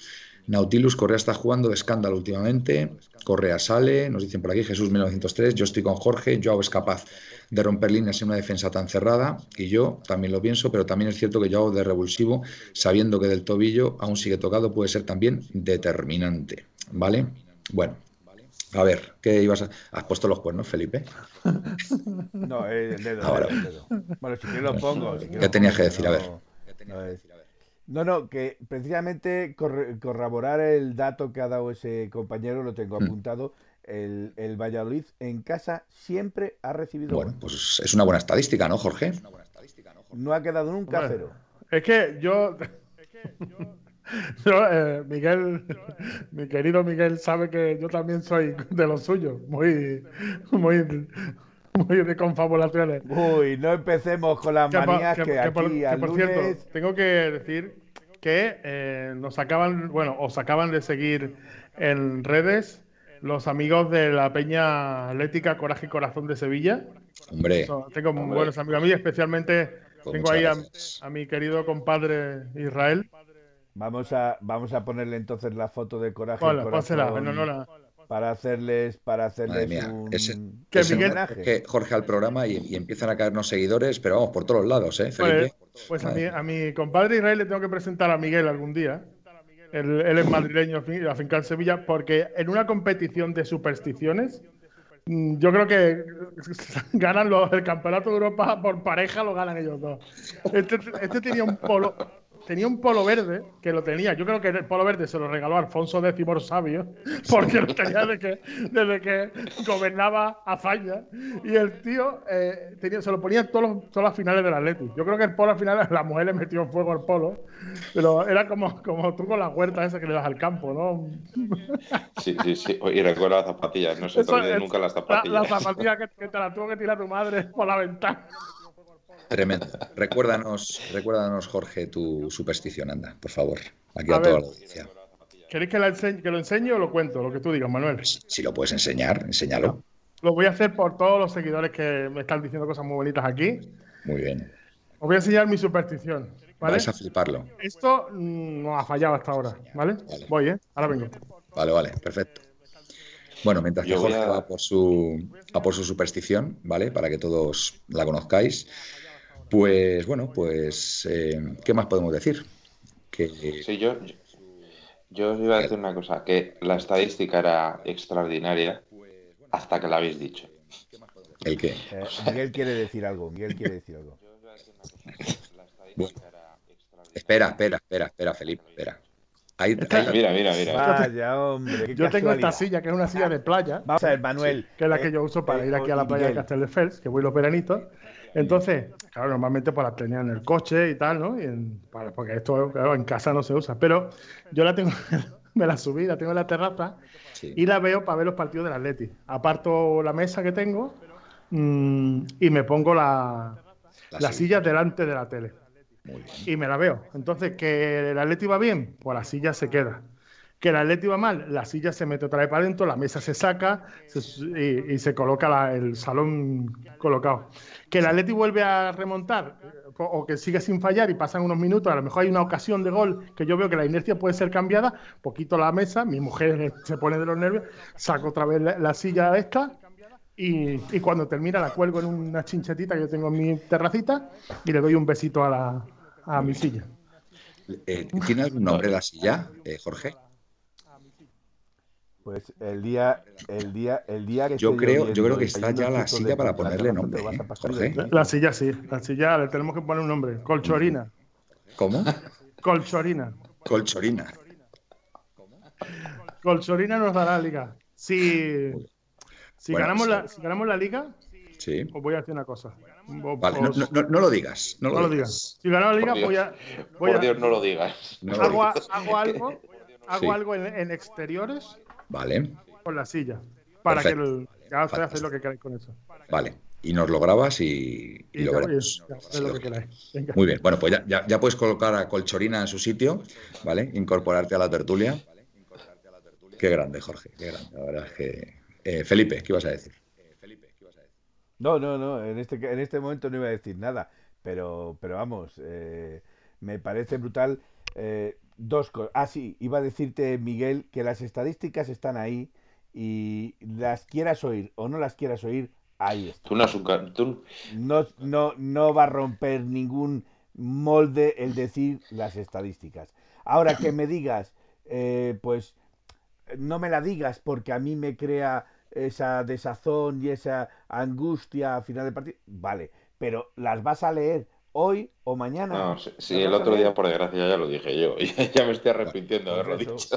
Nautilus, Correa está jugando de escándalo últimamente. Correa sale, nos dicen por aquí Jesús 1903. Yo estoy con Jorge. Joao es capaz de romper líneas en una defensa tan cerrada. Y yo también lo pienso, pero también es cierto que Joao de revulsivo, sabiendo que del tobillo aún sigue tocado, puede ser también determinante. ¿Vale? Bueno, a ver, ¿qué ibas a...? ¿Has puesto los cuernos, Felipe? No, el dedo, ah, el dedo. Bueno, si quieres lo pongo. ¿Qué tenías que decir? A ver. No, no, que precisamente corroborar el dato que ha dado ese compañero, lo tengo mm. apuntado, el, el Valladolid en casa siempre ha recibido. Bueno, pues es una buena estadística, ¿no, Jorge? No ha quedado nunca Hombre, cero. Es que yo. yo, eh, Miguel, mi querido Miguel, sabe que yo también soy de los suyos, muy, muy, muy de confabulaciones. Uy, no empecemos con las Que por- manías que- que, que por- aquí al por lunes... cierto, tengo que decir que eh, nos acaban, bueno, os acaban de seguir en redes los amigos de la Peña Atlética Coraje y Corazón de Sevilla. Hombre, tengo Hombre. buenos amigos a mí, especialmente Pues tengo ahí a mi querido compadre Israel. Vamos a, vamos a ponerle entonces la foto de Coraje Hola, pónsela, Corazón en honor a- para hacerles, para hacerles Madre mía, un, ese- Que ese Miguel- nombre Jorge, Jorge al programa y, y empiezan a caernos seguidores, pero vamos, por todos lados, ¿eh, Felipe? Pues, pues a, mi, a mi compadre Israel le tengo que presentar a Miguel algún día. Él, él es madrileño, fin- afincado en Sevilla, porque en una competición de supersticiones, mm, yo creo que ganan los, el campeonato de Europa por pareja, lo ganan ellos dos. Este, este tenía un polo. Tenía un polo verde que lo tenía. Yo creo que el polo verde se lo regaló Alfonso X el Sabio, porque lo tenía desde que, desde que gobernaba Azaña. Y el tío eh, tenía, se lo ponía en todos los- todas las finales del Atlético. Yo creo que el polo al final la mujer le metió fuego al polo. Pero era como, como tú con la huerta esa que le das al campo, ¿no? Sí, sí, sí. Y recuerda las zapatillas, no se te olviden nunca las La, zapatillas. la zapatilla que, que te la tuvo que tirar tu madre por la ventana. Tremendo. Recuérdanos, recuérdanos, Jorge, tu superstición, anda, por favor. Aquí A a, toda la audiencia. ¿Queréis que, la enseñe- que lo enseñe o lo cuento? Lo que tú digas, Manuel. Si, si lo puedes enseñar, enséñalo. Lo voy a hacer por todos los seguidores que me están diciendo cosas muy bonitas aquí. Muy bien. Os voy a enseñar mi superstición. ¿Vale? Vais a fliparlo. Esto mm, no ha fallado hasta ahora, ¿vale? Vale. Voy, ¿eh? Ahora vengo. Vale, vale, perfecto. Bueno, mientras que Jorge a- va por su, a por su superstición, ¿vale? Para que todos la conozcáis. Pues bueno, pues eh, ¿qué más podemos decir? Que Sí, yo, yo, yo os iba a decir una cosa, que la estadística era extraordinaria hasta que la habéis dicho. el que Eh, Miguel quiere decir algo, Miguel quiere decir algo. espera, espera, espera, espera, Felipe, espera. Ahí, Mira, mira, mira. Vaya, hombre, qué Yo tengo esta silla, que es una silla de playa, Vamos a ver, Manuel. que es la eh, que yo uso para eh, ir aquí a la playa de Miguel, Castelldefels, que voy los veranitos. Entonces, claro, normalmente pues la tenía en el coche y tal, ¿no? Y en- para- porque esto claro, en casa no se usa. Pero yo la tengo, me la subí, la tengo en la terraza sí. y la veo para ver los partidos del Atleti. Aparto la mesa que tengo mm, y me pongo la, La la silla. silla delante de la tele. Muy bien. y me la veo. Entonces, que el Atleti va bien, pues la silla se queda. Que el Atleti va mal, la silla se mete otra vez para adentro, la mesa se saca y, se coloca el salón colocado. Que el Atleti vuelve a remontar eh, o, que sigue sin fallar y pasan unos minutos, a lo mejor hay una ocasión de gol que yo veo que la inercia puede ser cambiada, poquito la mesa, mi mujer se pone de los nervios, saco otra vez la, la silla esta y, y cuando termina la cuelgo en una chinchetita que yo tengo en mi terracita y le doy un besito a, la, a mi silla. Eh, ¿Tiene algún nombre la silla, eh, Jorge? Pues el día, el día, el día que Yo creo- yo creo que está ya la silla para ponerle nombre, ¿eh, Jorge? La silla sí, la silla le tenemos que poner un nombre. Colchorina. ¿Cómo? Colchorina. Colchorina. Colchorina nos dará la liga. Si, si, Bueno, ganamos, sí. la, si ganamos la liga, Sí. os voy a decir una cosa. Os- Vale, no, lo digas. No lo, no lo digas. digas. Si ganamos la liga, Dios. voy a. Voy Por a Dios, no lo digas. No lo hago, digas. hago algo, hago Sí. algo en, en exteriores Vale, con la silla. Para Perfecto. que el, ya hacéis lo que queráis con eso. vale. Y nos lo grabas y, y Y lo ya, veremos. Venga. Muy bien, bueno, pues ya, ya, ya puedes colocar a Colchorina en su sitio, ¿vale? Incorporarte a la tertulia. Qué grande, Jorge, qué grande. La verdad es que. Eh, Felipe, ¿qué ibas a decir? No, no, no, en este, en este momento no iba a decir nada, pero, pero vamos, eh, me parece brutal. eh, dos cosas. Ah, sí, iba a decirte, Miguel, que las estadísticas están ahí y las quieras oír o no las quieras oír, ahí están. Tú no, tú- No, no, no va a romper ningún molde el decir las estadísticas. Ahora que me digas, eh, pues no me la digas porque a mí me crea esa desazón y esa angustia a final de partido, vale, pero las vas a leer hoy o mañana. No, sí, el otro día, por desgracia, ya lo dije yo. ya me estoy arrepintiendo de haberlo Pues dicho.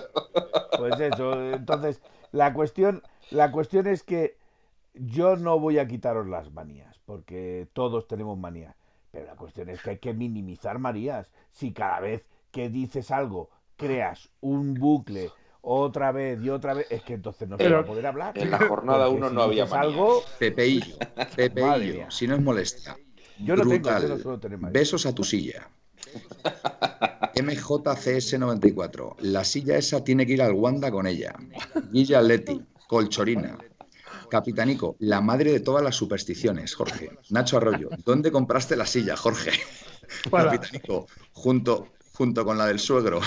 Pues eso, entonces, la cuestión, la cuestión es que yo no voy a quitaros las manías, porque todos tenemos manías. Pero la cuestión es que hay que minimizar manías. Si cada vez que dices algo creas un bucle otra vez y otra vez, es que entonces no se va a poder hablar. En la jornada Porque uno si no había manías. algo, Pepeillo, Pepeillo, si no es molestia. Yo no tengo, Brutal. yo no suelo tener manías. Besos a tu silla. MJCS94. La silla esa tiene que ir al Wanda con ella. Guilla Leti. Colchorina. Capitanico, la madre de todas las supersticiones, Jorge. Nacho Arroyo, ¿dónde compraste la silla, Jorge? Para. Capitanico, junto, junto con la del suegro.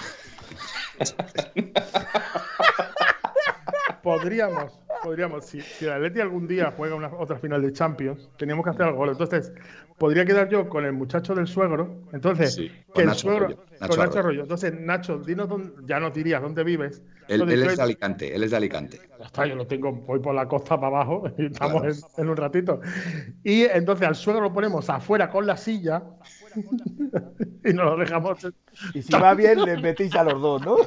Podríamos, podríamos, si, si el Atleti algún día juega una, otra final de Champions, teníamos que hacer algo. Entonces, podría quedar yo con el muchacho del suegro. Entonces, Sí, que con el Nacho suegro, Arroyo, con Nacho Nacho Arroyo. Arroyo. Entonces, Nacho, dinos dónde, ya nos dirías dónde vives. Él, él es de Alicante, él es de Alicante. Ya está, yo lo tengo, voy por la costa para abajo y estamos Claro. en, en un ratito. Y entonces al suegro lo ponemos afuera con la silla y nos lo dejamos. Y si va bien, les metéis a los dos, ¿no?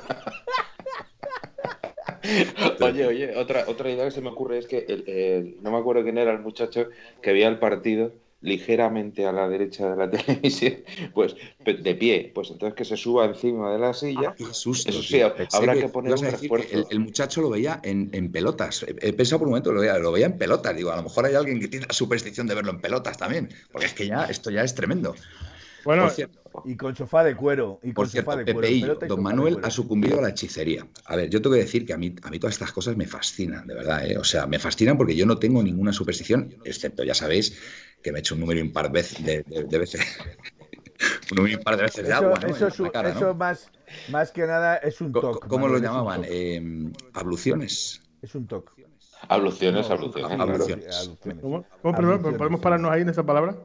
Oye, oye, otra, otra idea que se me ocurre es que el- el- no me acuerdo quién era el muchacho que veía el partido ligeramente a la derecha de la televisión, pues de pie, pues entonces que se suba encima de la silla. Qué susto, Eso sí, tío. habrá Pensé que poner un que refuerzo. El, el muchacho lo veía en, en pelotas. He pensado por un momento, lo veía, lo veía en pelotas. Digo, a lo mejor hay alguien que tiene la superstición de verlo en pelotas también. Porque es que ya, esto ya es tremendo. Bueno, Por cierto, Y con sofá de cuero. Y con por cierto sofá de y don Manuel cuero. ha sucumbido a la hechicería. A ver, yo tengo que decir que a mí, a mí todas estas cosas me fascinan, de verdad. ¿eh? O sea, me fascinan porque yo no tengo ninguna superstición, excepto, ya sabéis, que me he hecho un número impar de, de- de veces. un número impar de veces de Eso, agua, ¿no? eso, más, más que nada es un toque. ¿Cómo lo llamaban? Eh, abluciones. Es un toque. Abluciones, abluciones. abluciones. abluciones. ¿cómo, cómo primero, Abluciones, ¿podemos pararnos ahí en esa palabra?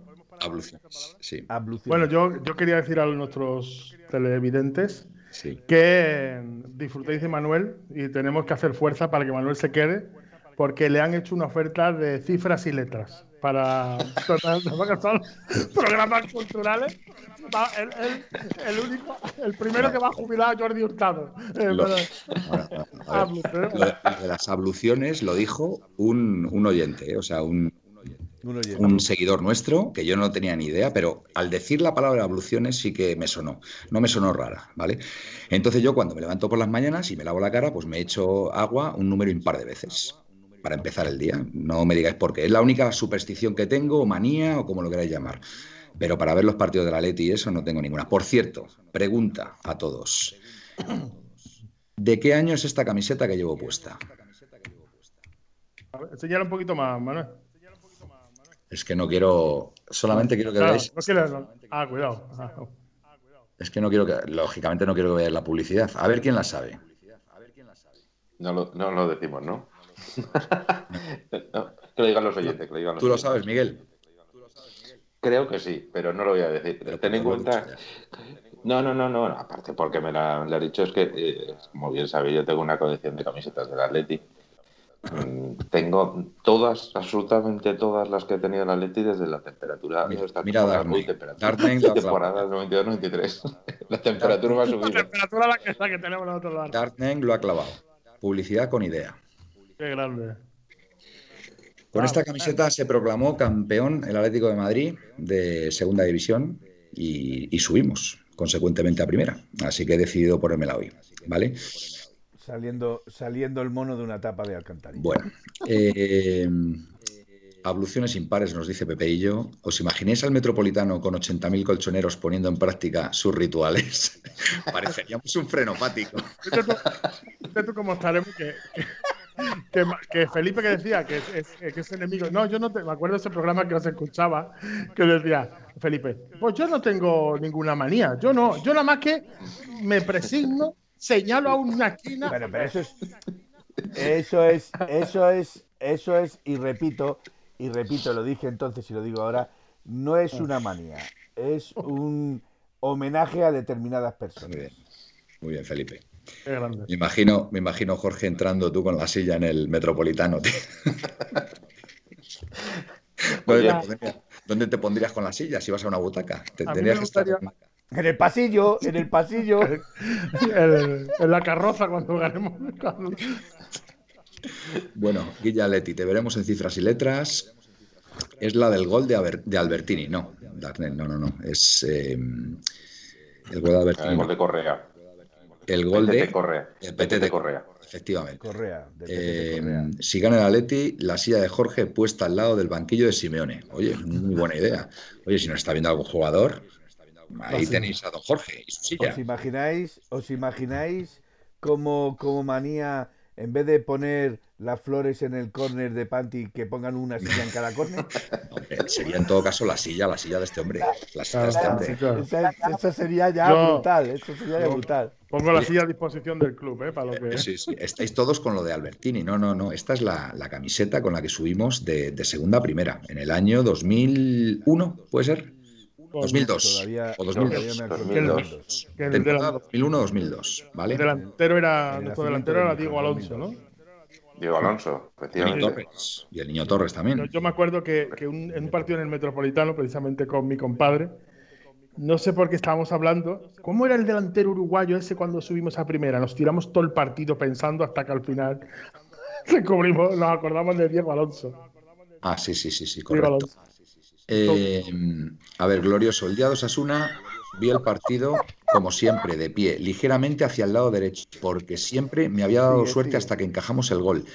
Abluciones, sí. Abluciones. Bueno, yo, yo quería decir a nuestros televidentes sí. que disfrutéis de Manuel y tenemos que hacer fuerza para que Manuel se quede porque le han hecho una oferta de cifras y letras para programas culturales. Va, el, el- el único, el primero que va a jubilar a Jordi Hurtado. Eh, Lo- bueno, Ahora, a ver, hablo, pero- lo de, lo de las abluciones lo dijo un, un oyente, ¿eh? o sea, un, Un seguidor nuestro, que yo no tenía ni idea, pero al decir la palabra abluciones sí que me sonó, no me sonó rara, ¿vale? Entonces yo cuando me levanto por las mañanas y me lavo la cara, pues me echo agua un número impar de veces para empezar el día. No me digáis por qué, es la única superstición que tengo, o manía, o como lo queráis llamar. Pero para ver los partidos de la Leti y eso no tengo ninguna. Por cierto, pregunta a todos. ¿De qué año es esta camiseta que llevo puesta? a ver, enséñala un poquito más, Manuel. Es que no quiero, solamente quiero que Claro, veáis no quieres- Ah, cuidado. Ah, no. Es que no quiero que, lógicamente no quiero que veáis la publicidad. A ver quién la sabe. No lo, no lo decimos, ¿no? No, Que lo digan los oyentes, que lo digan los ¿Tú lo oyentes. sabes, Miguel? Creo que sí, pero no lo voy a decir. Pero Ten en cuenta. No, no, no, no. Aparte, porque me la, le he dicho, es que, eh, como bien sabéis, yo tengo una colección de camisetas del Atleti. Mm, Tengo todas, absolutamente todas las que he tenido en el Atleti desde la temperatura. Mira, esta mira temporada, Darnay. uy, temperatura, Darnay lo ha temporada 92-93. La temperatura va a La subir. temperatura la que, la que tenemos nosotros. la- Dartneng lo ha clavado. Publicidad con idea. Qué grande. Con esta camiseta se proclamó campeón el Atlético de Madrid de Segunda División y, y subimos consecuentemente a Primera. Así que he decidido ponérmela hoy. ¿Vale? Saliendo, saliendo el mono de una tapa de alcantarilla. Bueno. eh, abluciones impares, nos dice Pepe y yo. ¿Os imagináis al metropolitano con 80.000 colchoneros poniendo en práctica sus rituales? Pareceríamos un frenopático. Fíjate tú, cómo estaremos que, que, que Felipe que decía que es, es- que es enemigo. No, yo no te, me acuerdo de ese programa que os escuchaba que decía Felipe, pues yo no tengo ninguna manía. Yo no, yo nada más que me presigno, señalo a una esquina. Pero, pero eso es, eso es, eso es, eso es, y repito, y repito, lo dije entonces y lo digo ahora, no es una manía, es un homenaje a determinadas Muy personas. bien. Muy bien, Felipe. Me imagino, me imagino Jorge entrando tú con la silla en el metropolitano. tío. Te, ¿Dónde te pondrías con la silla si vas a una butaca? Te, A mí tendrías me que estar gustaría- en el pasillo, en el pasillo. El- en la carroza cuando ganemos. cuando- Bueno, Guilla Leti, te veremos en cifras y letras. Es la del gol de, Aber- de Albertini, no. Darnell, no, no, no. Es eh, el gol de Albertini. El gol de Correa. El gol de Correa. el PTT PTT Correa. Efectivamente. Correa. de Eh, Correa. si gana el Atleti, la silla de Jorge puesta al lado del banquillo de Simeone. Oye, muy buena idea. Oye, si nos está viendo algún jugador, ahí tenéis a don Jorge y su silla. ¿Os imagináis, os imagináis como, como manía, en vez de poner las flores en el córner de Panty, que pongan una silla en cada córner? Sería en todo caso la silla, la silla de este hombre. La silla de este Claro, hombre. sí, claro. Esa- Eso sería ya Yo- brutal, eso sería ya brutal. Pongo la silla a disposición del club, ¿eh? Para lo que. Sí, sí. Estáis todos con lo de Albertini. No, no, no. Esta es la, la camiseta con la que subimos de, de segunda a primera. En el año 2001, ¿puede ser? 2002. Todavía, o todavía 2002. me acuerdo. 2002. que el, Temporada delan- 2001-2002, ¿vale? el delantero era. Nuestro delantero era Diego Alonso, ¿no? 2002. Diego Alonso, Y el niño efectivamente. Torres. Y el niño Torres también. Yo, yo me acuerdo que, que un- en un partido en el Metropolitano, precisamente con mi compadre, no sé por qué estábamos hablando. ¿Cómo era el delantero uruguayo ese cuando subimos a primera? Nos tiramos todo el partido pensando hasta que al final descubrimos, nos acordamos de Diego Alonso. Ah, sí, sí, sí, sí, Diego correcto. Eh, a ver, glorioso. El día de Osasuna vi el partido, como siempre, de pie, ligeramente hacia el lado derecho, porque siempre me había dado Sigue, suerte sigue. hasta que encajamos el gol.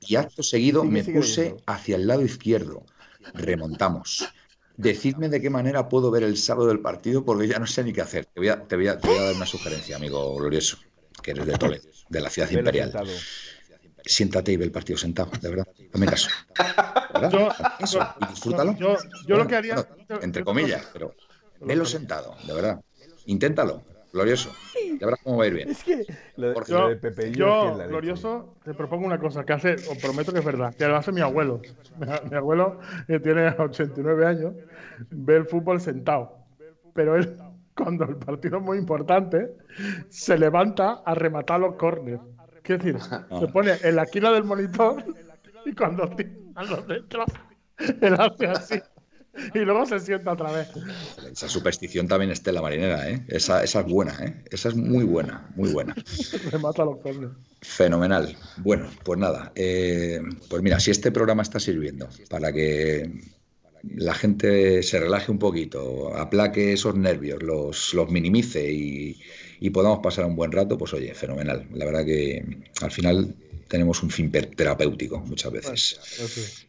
Y acto seguido Sigue, me puse viendo. hacia el lado izquierdo. Remontamos. Decidme de qué manera puedo ver el sábado del partido, porque ya no sé ni qué hacer. Te voy a, te voy a- te voy a dar una sugerencia, amigo glorioso, que eres de Toledo, de la ciudad imperial. sentado. Siéntate y ve el partido sentado, de verdad. Hazme caso. ¿Verdad? Yo- caso y disfrútalo. Yo, yo lo que haría. Bueno, entre comillas, pero velo sentado, de verdad. Inténtalo, glorioso. Ya verás cómo va a ir bien. Es que lo, Jorge. lo Yo, de Pepe yo, glorioso, te propongo una cosa que hace, os prometo que es verdad, que lo hace mi abuelo. Mi, mi abuelo, que tiene 89 años, ve el fútbol sentado. Pero él, cuando el partido es muy importante, se levanta a rematar los córneres. Quiero decir, se pone en la esquina del monitor y cuando tiran los dentro, él hace así. Y luego se sienta otra vez. Esa superstición también está en la marinera, ¿eh? Esa, esa es buena, ¿eh? Esa es muy buena, muy buena. Remata los córneres. Fenomenal. Bueno, pues nada. eh, pues mira, si este programa está sirviendo para que la gente se relaje un poquito, aplaque esos nervios, los, los minimice y, y podamos pasar un buen rato, pues oye, fenomenal. La verdad que al final tenemos un fin terapéutico muchas veces.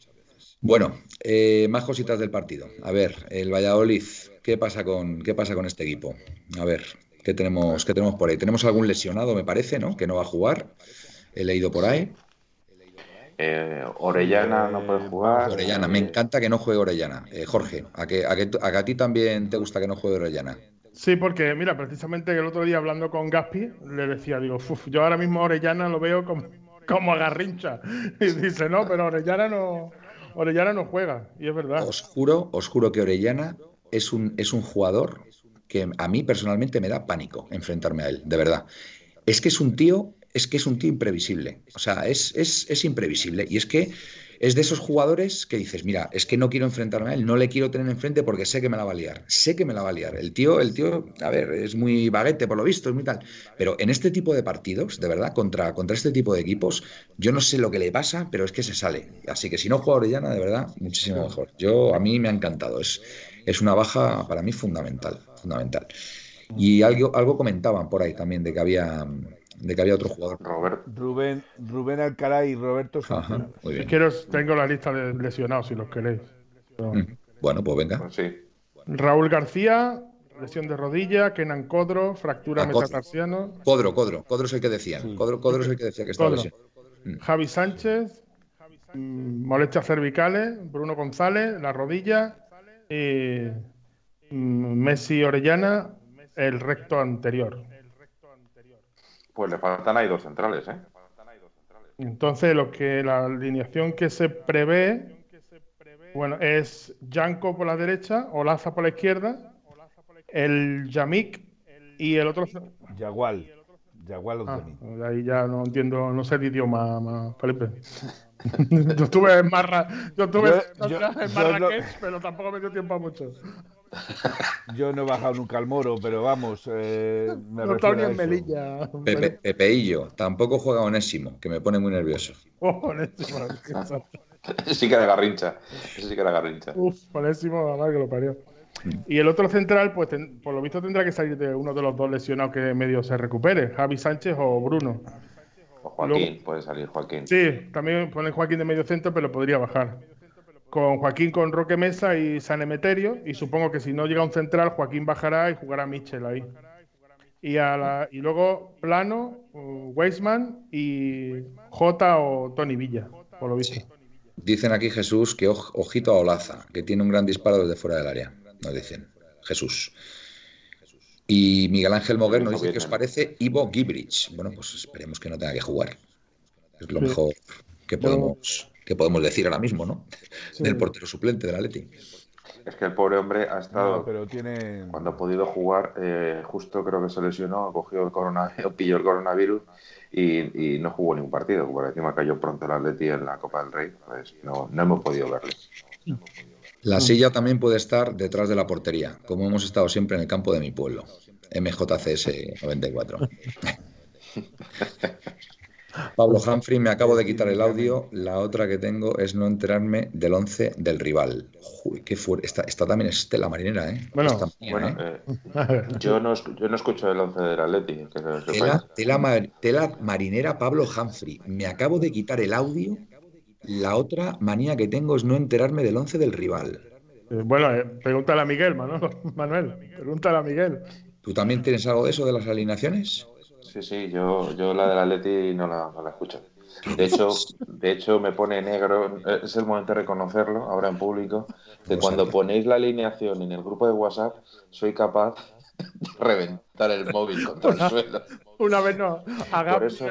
Bueno, eh, más cositas del partido. A ver, el Valladolid, ¿qué pasa con qué pasa con este equipo? A ver, ¿qué tenemos, qué tenemos por ahí? Tenemos algún lesionado, me parece, ¿no? Que no va a jugar. He leído por ahí. Eh, Orellana no puede jugar. Orellana, me encanta que no juegue Orellana. Eh, Jorge, ¿a que, a, que, a que a ti también te gusta que no juegue Orellana? Sí, porque mira, precisamente el otro día hablando con Gaspi, le decía, digo, "Uf, yo ahora mismo Orellana lo veo como, como a Garrincha. Y dice, no, pero Orellana no, Orellana no juega. Y es verdad. Os juro, os juro que Orellana es un, es un jugador que a mí personalmente me da pánico enfrentarme a él, de verdad. Es que es un tío, es que es un tío imprevisible. O sea, es, es, es imprevisible. Y es que es de esos jugadores que dices, mira, es que no quiero enfrentarme a él, no le quiero tener enfrente porque sé que me la va a liar. Sé que me la va a liar. El tío, el tío, a ver, es muy baguete por lo visto, es muy tal. Pero en este tipo de partidos, de verdad, contra, contra este tipo de equipos, yo no sé lo que le pasa, pero es que se sale. Así que si no juega Orellana, de verdad, muchísimo mejor. Yo, a mí me ha encantado. Es, es una baja para mí fundamental, fundamental. Y algo, algo comentaban por ahí también de que había, de que había otro jugador. Robert, Rubén, Rubén Alcaraz y Roberto Ajá, Si quieres, tengo la lista de lesionados si los queréis. Pero- Mm, Bueno, pues venga. pues sí. Raúl García, lesión de rodilla, Kenan Codro, fractura Ah, Codro. metatarsiano, Codro, Codro, Codro es el que decían. Sí. Codro, Codro es el que decía que estaba lesionado. Javi Sánchez, mm, molestias cervicales, Bruno González, la rodilla y mm, Messi Orellana, el recto anterior. Pues le faltan ahí dos centrales, ¿eh? Entonces, lo que la alineación que se prevé, bueno, es Janko por la derecha, Olaza por la izquierda, el Yamik y el otro. Yagual. Yagual Ah, ahí ya no entiendo, no sé el idioma, ma- Felipe. yo estuve en, Marra, yo estuve en Marrakech, pero tampoco me dio tiempo a mucho. Yo no he bajado nunca al moro, pero vamos. Eh, me no está en Melilla. Pepe, Pepeillo, tampoco juega Onésimo, que me pone muy nervioso. Oh, Onésimo. sí que era garrincha. Ese sí que era garrincha. Uf, Onésimo, la que lo parió. Y el otro central, pues por lo visto tendrá que salir de uno de los dos lesionados que medio se recupere, Javi Sánchez o Bruno. O Joaquín, puede salir Joaquín. Sí, también pone Joaquín de medio centro, pero podría bajar. Con Joaquín con Roque Mesa y San Emeterio, y supongo que si no llega un central, Joaquín bajará y jugará Michel ahí. Y, y luego Plano, Weisman y J o Tony Villa, por lo visto. Dicen aquí Jesús que ojito a Olaza, que tiene un gran disparo desde fuera del área nos dicen. Jesús. Y Miguel Ángel Moguer nos dice que os parece Ivo Gibrich. Bueno, pues esperemos que no tenga que jugar. Es lo mejor que podemos, que podemos decir ahora mismo, ¿no? Del portero suplente del Atleti. Es que el pobre hombre ha estado. pero tiene... Cuando ha podido jugar, eh, justo creo que se lesionó, cogió el coronavirus, pilló el coronavirus y, no jugó ningún partido. Por encima cayó pronto el Atleti en la Copa del Rey. Pues no, no hemos podido verle. La silla también puede estar detrás de la portería, como hemos estado siempre en el campo de mi pueblo. MJCS 94. Pablo Humphrey, me acabo de quitar el audio. La otra que tengo es no enterarme del 11 del rival. Uy, qué fuerte. Esta, también es tela marinera, ¿eh? Bueno, ¿eh? Eh, yo, no, yo no escucho el 11 del Atleti. tela, tela, marinera Pablo Humphrey. Me acabo de quitar el audio la otra manía que tengo es no enterarme del once del rival. Eh, bueno, eh, pregúntale a Miguel, Manuel. Pregúntale a Miguel. ¿Tú también tienes algo de eso de las alineaciones? Sí, sí, yo, yo la del Atleti no la, no la escucho. De hecho, de hecho, me pone negro. Es el momento de reconocerlo ahora en público. Que cuando ponéis la alineación en el grupo de WhatsApp, soy capaz de reventar el móvil contra el suelo. Una vez no. Por eso,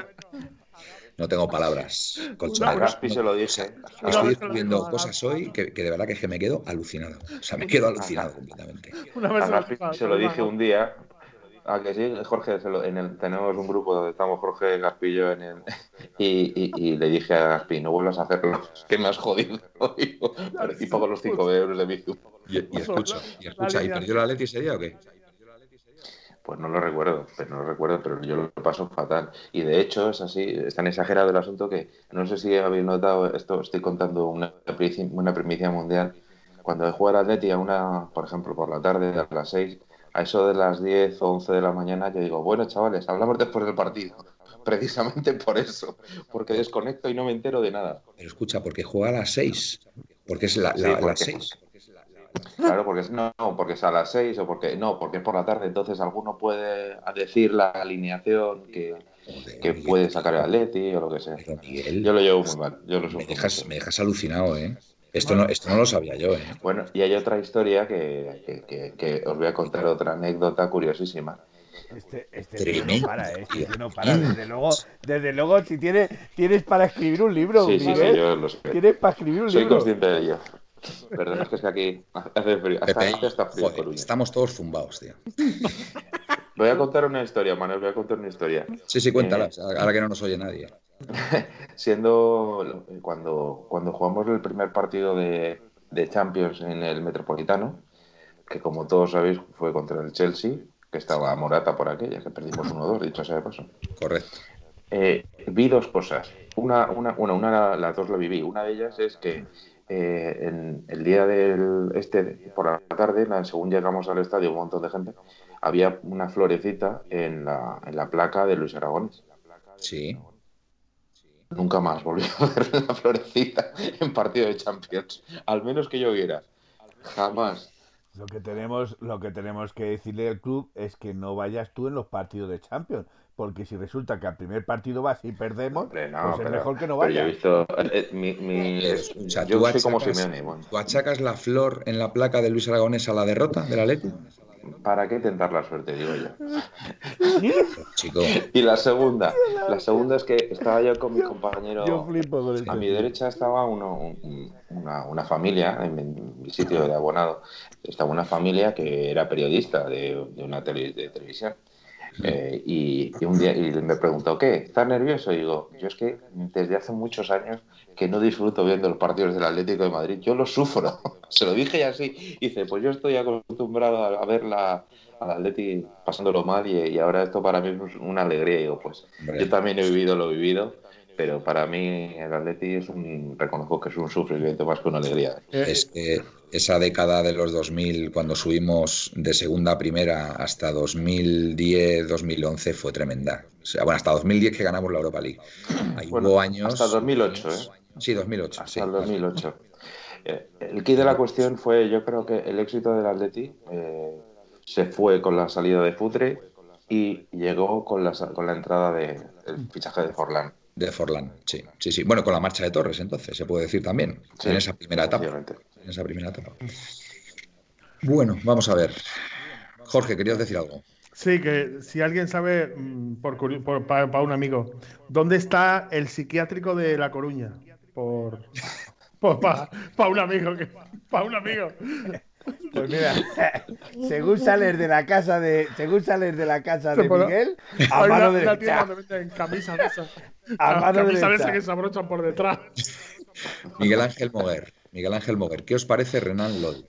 no tengo palabras. Gaspi se lo dice. Estoy descubriendo cosas hoy que, de verdad que, es que me quedo alucinado. O sea, me quedo alucinado completamente. A Gaspi se lo dije un día. A que sí, Jorge, en el, tenemos un grupo donde estamos Jorge Gaspi y yo en el, y, le dije a Gaspi, no vuelvas a hacerlo, que me has jodido. y pago los 5 euros de Bizu. Y, escucha, y escucha, ¿y perdió la Leti ese día o qué? Pues no lo recuerdo, pero no lo recuerdo, pero yo lo paso fatal. Y de hecho es así, es tan exagerado el asunto que no sé si habéis notado, esto estoy contando una, una primicia mundial. Cuando he jugado al Atleti a una, por ejemplo, por la tarde a las 6, a eso de las 10 o 11 de la mañana, yo digo, bueno, chavales, hablamos después del partido. Precisamente por eso, porque desconecto y no me entero de nada. Pero escucha, porque juega a las 6, porque es la, la, las 6. Claro, porque no, porque es a las 6 o porque no, porque es por la tarde, entonces alguno puede decir la alineación que, puede sacar el Atleti o lo que sea. yo lo llevo muy mal. Yo lo me, dejas, me dejas alucinado, ¿eh? Esto, no, esto no lo sabía yo, ¿eh? Bueno, y hay otra historia que, que, os voy a contar otra anécdota curiosísima. Este, este no para, ¿eh? Este no para. Desde luego, desde luego si tienes, tienes para escribir un libro, sí, sí, sí, yo lo sé. Tienes para escribir un Soy libro. Soy consciente de ello. Perdón, es que aquí hace frío. estamos todos zumbados, tío. Voy a contar una historia, Manuel, voy a contar una historia. Sí, sí, cuéntala, eh, ahora que no nos oye nadie. Siendo cuando, cuando jugamos el primer partido de, Champions en el Metropolitano, que como todos sabéis fue contra el Chelsea, que estaba Morata por aquella, que perdimos 1-2, dicho sea de paso. Correcto. Eh, vi dos cosas. Una, una, una, una, las dos lo viví. Una de ellas es que eh, en el día del este, por la tarde, según llegamos al estadio, un montón de gente, había una florecita en la, en la placa de Luis Aragones. Sí. Nunca más volví a ver una florecita en partido de Champions. Al menos que yo viera. Jamás. Lo que tenemos, lo que tenemos que decirle al club es que no vayas tú en los partidos de Champions, porque si resulta que al primer partido vas y perdemos, pues es mejor que no vayas. Yo he visto, eh, mi, mi, yo soy como Simeone. ¿Tú achacas la flor en la placa de Luis Aragonés a la derrota de la Leti? ¿Para qué tentar la suerte, digo yo? Chico. Y la segunda, la segunda es que estaba yo con mi compañero. a mi derecha estaba uno, una, una, familia en mi sitio de abonado. Estaba una familia que era periodista de, de una tele, de televisión Eh, y, un día y me preguntó, ¿qué? ¿Estás nervioso? Y digo, yo es que desde hace muchos años que no disfruto viendo los partidos del Atlético de Madrid, yo lo sufro. Se lo dije así. Y dice, pues yo estoy acostumbrado a, ver la, al Atlético pasándolo mal y, ahora esto para mí es una alegría. Y digo, pues yo también he vivido lo vivido pero para mí el Atleti es un, reconozco que es un sufrimiento más que una alegría. Eh, es que esa década de los 2000, cuando subimos de segunda a primera hasta 2010, 2011, fue tremenda. O sea, bueno, hasta 2010 que ganamos la Europa League. Ahí hubo años... Hasta 2008, ¿eh? Sí, 2008. Hasta el 2008. Eh, el key de la cuestión fue, yo creo que el éxito del Atleti eh, se fue con la salida de Futre y llegó con la, con la entrada del fichaje de Forlán. De Forlán, sí, sí, sí. Bueno, con la marcha de Torres, entonces, se puede decir también, en esa primera etapa. En esa primera etapa. Bueno, vamos a ver. Jorge, ¿querías decir algo? Sí, que si alguien sabe, mm, por, para, un amigo, ¿dónde está el psiquiátrico de La Coruña? Por, para un amigo, para un amigo. Pues mira, según sales de la casa de, según sales de la casa de Miguel, a mano derecha. En camisas esas. A mano derecha. que se abrochan por detrás. Miguel Ángel Moguer. Miguel Ángel Moguer. ¿Qué os parece Renan Lodi?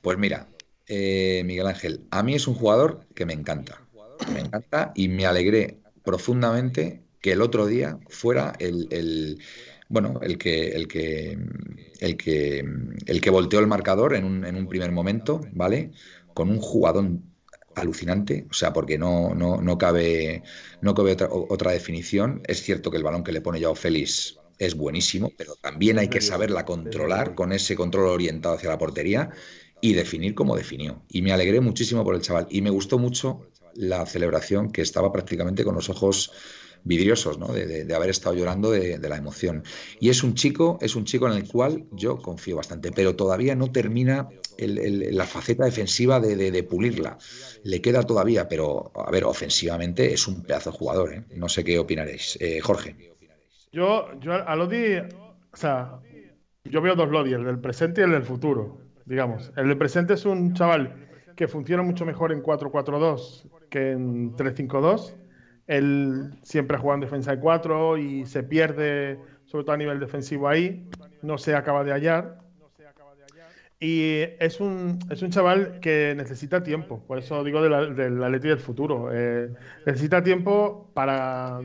Pues mira, eh, Miguel Ángel, a mí es un jugador que me encanta. Me encanta y me alegré profundamente que el otro día fuera el, el bueno, el que, el que, el que, el que volteó el marcador en un, en un primer momento, ¿vale? Con un jugador alucinante, o sea, porque no, no, no cabe, no cabe otra, otra, definición. Es cierto que el balón que le pone Yao Félix es buenísimo, pero también hay que saberla controlar con ese control orientado hacia la portería y definir como definió. Y me alegré muchísimo por el chaval y me gustó mucho la celebración que estaba prácticamente con los ojos vidriosos, ¿no? de, haber estado llorando de, la emoción. Y es un chico, es un chico en el cual yo confío bastante, pero todavía no termina la faceta defensiva de, pulirla. Le queda todavía, pero a ver, ofensivamente es un pedazo de jugador. ¿eh? No sé qué opinaréis. Eh, Jorge. Yo, yo a Lodi, o sea, yo veo dos Lodi, el del presente y el del futuro, digamos. El del presente es un chaval que funciona mucho mejor en 4-4-2 que en 3-5-2 él siempre ha jugado en defensa de cuatro y se pierde, sobre todo a nivel defensivo ahí, no se acaba de hallar. Y es un, es un chaval que necesita tiempo, por eso digo del de Atleti del futuro. Eh, necesita tiempo para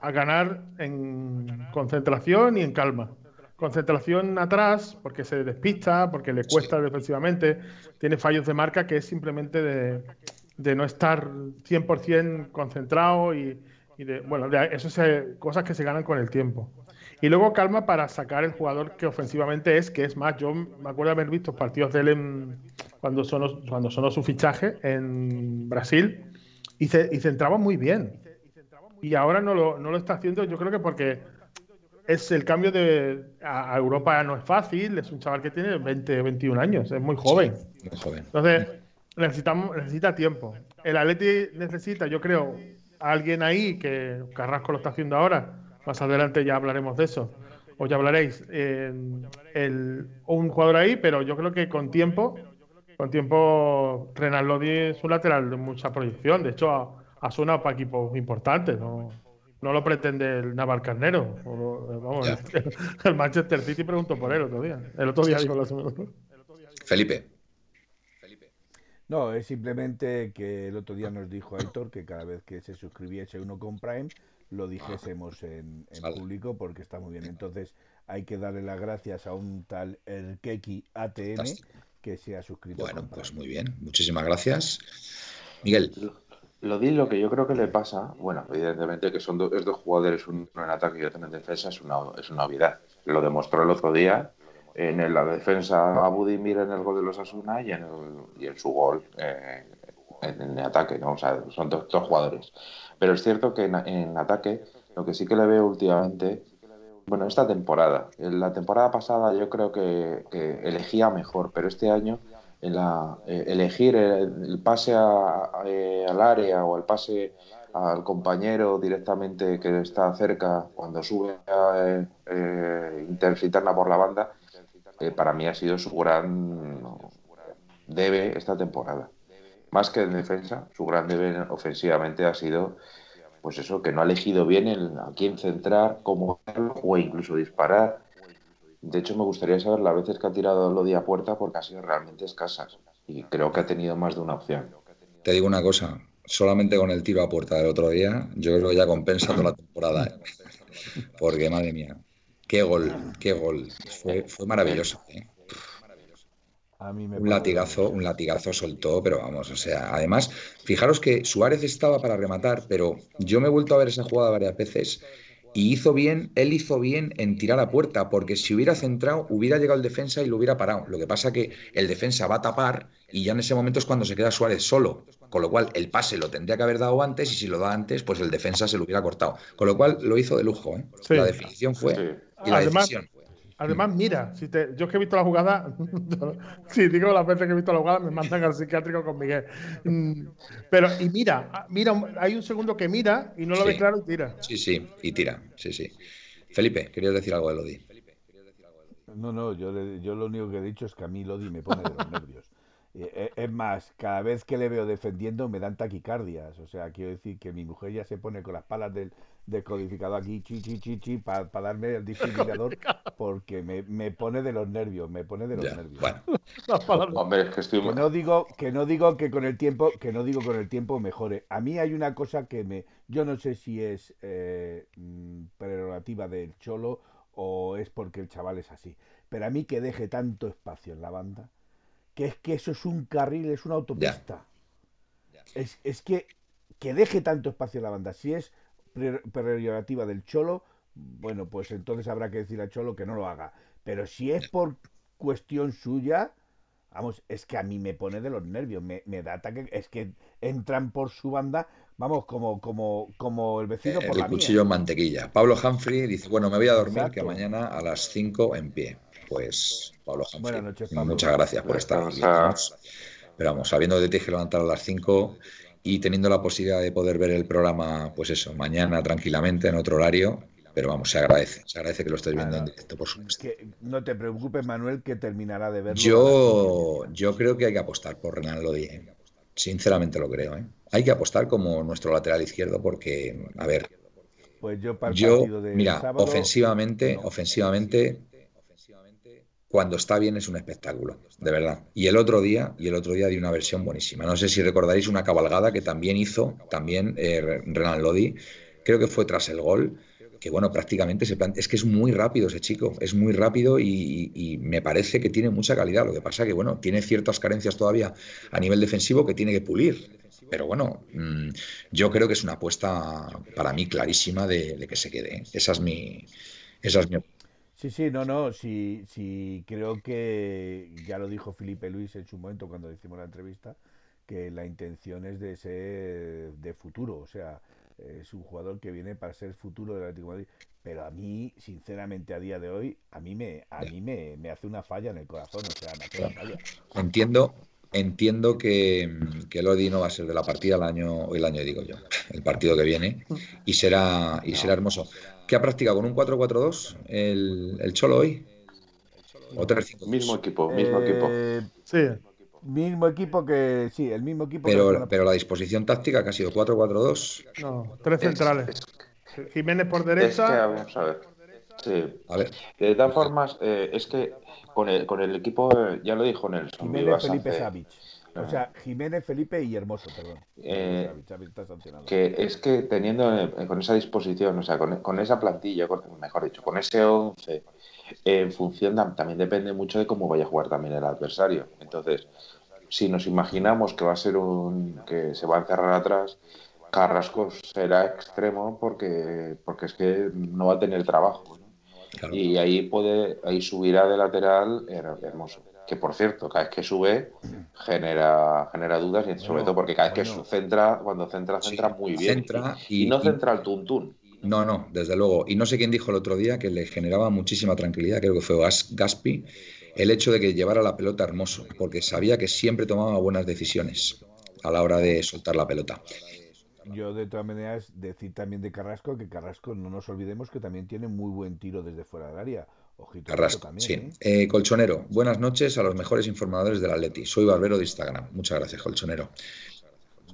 a ganar en concentración y en calma. Concentración atrás, porque se despista, porque le cuesta defensivamente, tiene fallos de marca que es simplemente de, de no estar 100% concentrado y, de, bueno, eso es cosas que se ganan con el tiempo. Y luego calma para sacar el jugador que ofensivamente es, que es más, yo me acuerdo haber visto partidos de él cuando, sonó, cuando sonó su fichaje en Brasil y, se, y entraba muy bien. Y ahora no lo, no lo está haciendo, yo creo que porque es el cambio de a, Europa no es fácil, es un chaval que tiene 20, 21 años, es muy joven. muy joven. Entonces, necesitamos, necesita tiempo. El Atleti necesita, yo creo, a alguien ahí, que Carrasco lo está haciendo ahora, más adelante ya hablaremos de eso, o ya hablaréis, el, un jugador ahí, pero yo creo que con tiempo, con tiempo, Renan Lodi es un lateral de mucha proyección, de hecho ha, ha sonado para equipos importantes, no, no lo pretende el Naval Carnero, vamos, el, Manchester City preguntó por él otro día, el otro día dijo la semana. Felipe. No, es simplemente que el otro día nos dijo Aitor que cada vez que se suscribiese uno con Prime lo dijésemos en, público porque está muy bien. Entonces hay que darle las gracias a un tal Erkeki ATM que se ha suscrito. Bueno, pues muy bien. Muchísimas gracias. Miguel. Lo di lo que yo creo que le pasa, bueno, evidentemente que son dos, jugadores, uno en ataque y otro en defensa, es una, es una obviedad. Lo demostró el otro día en la defensa a Budimir en el gol de los Asuna y en, en su gol eh, en, el ataque, ¿no? O sea, son dos, jugadores. Pero es cierto que en, ataque lo que sí que le veo últimamente, bueno, esta temporada, en la temporada pasada yo creo que, elegía mejor, pero este año en la, eh, elegir el, pase eh, al área o el pase al compañero directamente que está cerca cuando sube a eh, interna por la banda, para mí ha sido su gran debe esta temporada. más que en defensa, su gran deber ofensivamente ha sido, pues eso, que no ha elegido bien el, a quién centrar, cómo hacerlo o incluso disparar. De hecho, me gustaría saber las veces que ha tirado Lodi a puerta porque ha sido realmente escasas y creo que ha tenido más de una opción. Te digo una cosa, solamente con el tiro a puerta del otro día, yo creo que ya compensa toda la temporada. ¿eh? Porque, madre mía, qué gol, qué gol. Fue, fue maravilloso. ¿eh? un latigazo, un latigazo soltó, pero vamos, o sea, además, fijaros que Suárez estaba para rematar, pero yo me he vuelto a ver esa jugada varias veces y hizo bien, él hizo bien en tirar a puerta, porque si hubiera centrado, hubiera llegado el defensa y lo hubiera parado. Lo que pasa que el defensa va a tapar y ya en ese momento es cuando se queda Suárez solo. Con lo cual, el pase lo tendría que haber dado antes y si lo da antes, pues el defensa se lo hubiera cortado. Con lo cual, lo hizo de lujo. ¿eh? La definición fue. Y la decisión. Además, mira, si te, yo que he visto la jugada, si digo las veces que he visto la jugada, me mandan al psiquiátrico con Miguel. Mm, pero, y mira, mira, hay un segundo que mira y no lo ve claro y tira. Sí, sí, y tira, sí, sí. Felipe, querías decir algo de Lodi. No, no, yo, yo lo único que he dicho es que a mí Lodi me pone de los nervios. Eh, es más, cada vez que le veo defendiendo me dan taquicardias. O sea, quiero decir que mi mujer ya se pone con las palas del, decodificado aquí, chi, chi, chi, chi, para darme el discriminador, porque me, me, pone de los nervios, me pone de los nervios. Hombre, es que, estoy... que, no digo, que no digo que con el tiempo, que no digo con el tiempo mejore. A mí hay una cosa que me, yo no sé si es eh, mm, prerrogativa del cholo o es porque el chaval es así, pero a mí que deje tanto espacio en la banda, que es que eso es un carril, es una autopista. Es, es que que deje tanto espacio en la banda. Si es prerrogativa del Cholo, bueno, pues entonces habrá que decir al Cholo que no lo haga. Pero si es por cuestión suya, vamos, es que a mí me pone de los nervios, me, da ataque, es que entran por su banda, vamos, como, como, como el vecino por el la cuchillo en mantequilla. Pablo Humphrey dice, bueno, me voy a dormir, que mañana a las 5 en pie. Pues, Pablo Humphrey, muchas gracias por estar aquí. Pero vamos, sabiendo que te tienes que levantar a las 5 y teniendo la posibilidad de poder ver el programa, pues eso, mañana tranquilamente en otro horario. Pero vamos, se agradece, se agradece que lo estés viendo en directo, por supuesto. no te preocupes, Manuel, que terminará de verlo. Yo, yo creo que hay que apostar por Renan Lodi. ¿eh? Sinceramente lo creo. ¿eh? Hay que apostar como nuestro lateral izquierdo porque, a ver, pues yo, para el de mira, ofensivamente, ofensivamente cuando está bien es un espectáculo, de verdad. Y el otro día, y el otro día dio una versión buenísima. No sé si recordaréis una cabalgada que también hizo, también eh, Renan Lodi, creo que fue tras el gol, que bueno, prácticamente se es que es muy rápido ese chico, es muy rápido y, me parece que tiene mucha calidad. Lo que pasa que bueno, tiene ciertas carencias todavía a nivel defensivo que tiene que pulir. Pero bueno, mm, yo creo que es una apuesta para mí clarísima de, que se quede. Esa es mi, esa es mi opinión. Sí, sí, no, no, sí, sí, creo que ya lo dijo Felipe Luis en su momento cuando hicimos la entrevista, que la intención es de ser de futuro, o sea, es un jugador que viene para ser futuro del Atlético de Madrid, pero a mí, sinceramente, a día de hoy, a mí me, a mí me, me hace una falla en el corazón, o sea, me hace una falla. Entiendo, entiendo que, que Lodi no va a ser de la partida el año, el año digo yo, el partido que viene, y será, y será hermoso. ¿Qué ha practicado con un 4-4-2 el, el, Cholo hoy? ¿O 3 Mismo equipo, mismo equipo. Eh, sí. Mismo equipo que. Sí, el mismo equipo. Pero, pero la disposición táctica que ha sido 4-4-2. No, tres centrales. Jiménez por derecha. Es que, vamos a ver. Sí. A ver. De todas formas, eh, es que con el, con el equipo, ya lo dijo Nelson. Jiménez Felipe Savic. O sea, Jiménez, Felipe y Hermoso, perdón. Eh, que es que teniendo eh, con esa disposición, o sea, con, esa plantilla, mejor dicho, con ese 11, en función también depende mucho de cómo vaya a jugar también el adversario. Entonces, si nos imaginamos que va a ser un que se va a encerrar atrás, Carrasco será extremo porque porque es que no va a tener trabajo. Y ahí puede ahí subirá de lateral hermoso que por cierto, cada vez que sube genera, genera dudas y sobre todo porque cada vez que centra, cuando centra, centra muy bien. y, no centra el tuntún. No, no, desde luego. Y no sé quién dijo el otro día que le generaba muchísima tranquilidad, creo que fue Gaspi, el hecho de que llevara la pelota hermoso, porque sabía que siempre tomaba buenas decisiones a la hora de soltar la pelota. Yo de todas maneras decir también de Carrasco que Carrasco no nos olvidemos que también tiene muy buen tiro desde fuera del área. Carrasco, sí. ¿eh? Eh, Colchonero, buenas noches a los mejores informadores del Atleti. Soy Barbero de Instagram. Muchas gracias, Colchonero.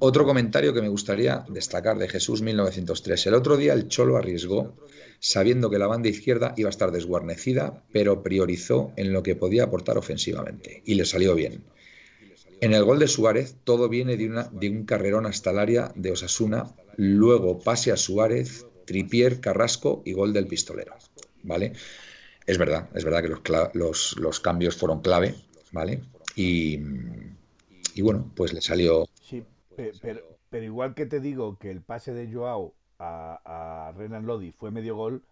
Otro comentario que me gustaría destacar de Jesús 1903. El otro día el Cholo arriesgó, sabiendo que la banda izquierda iba a estar desguarnecida, pero priorizó en lo que podía aportar ofensivamente. Y le salió bien. En el gol de Suárez, todo viene de, una, de un carrerón hasta el área de Osasuna, luego pase a Suárez, Tripier, Carrasco y gol del pistolero. ¿Vale? Es verdad, es verdad que los, cambios fueron clave, ¿vale? Y, bueno, pues le salió. Sí, pero, pero, igual que te digo que el pase de Joao a, a Renan Lodi fue medio gol,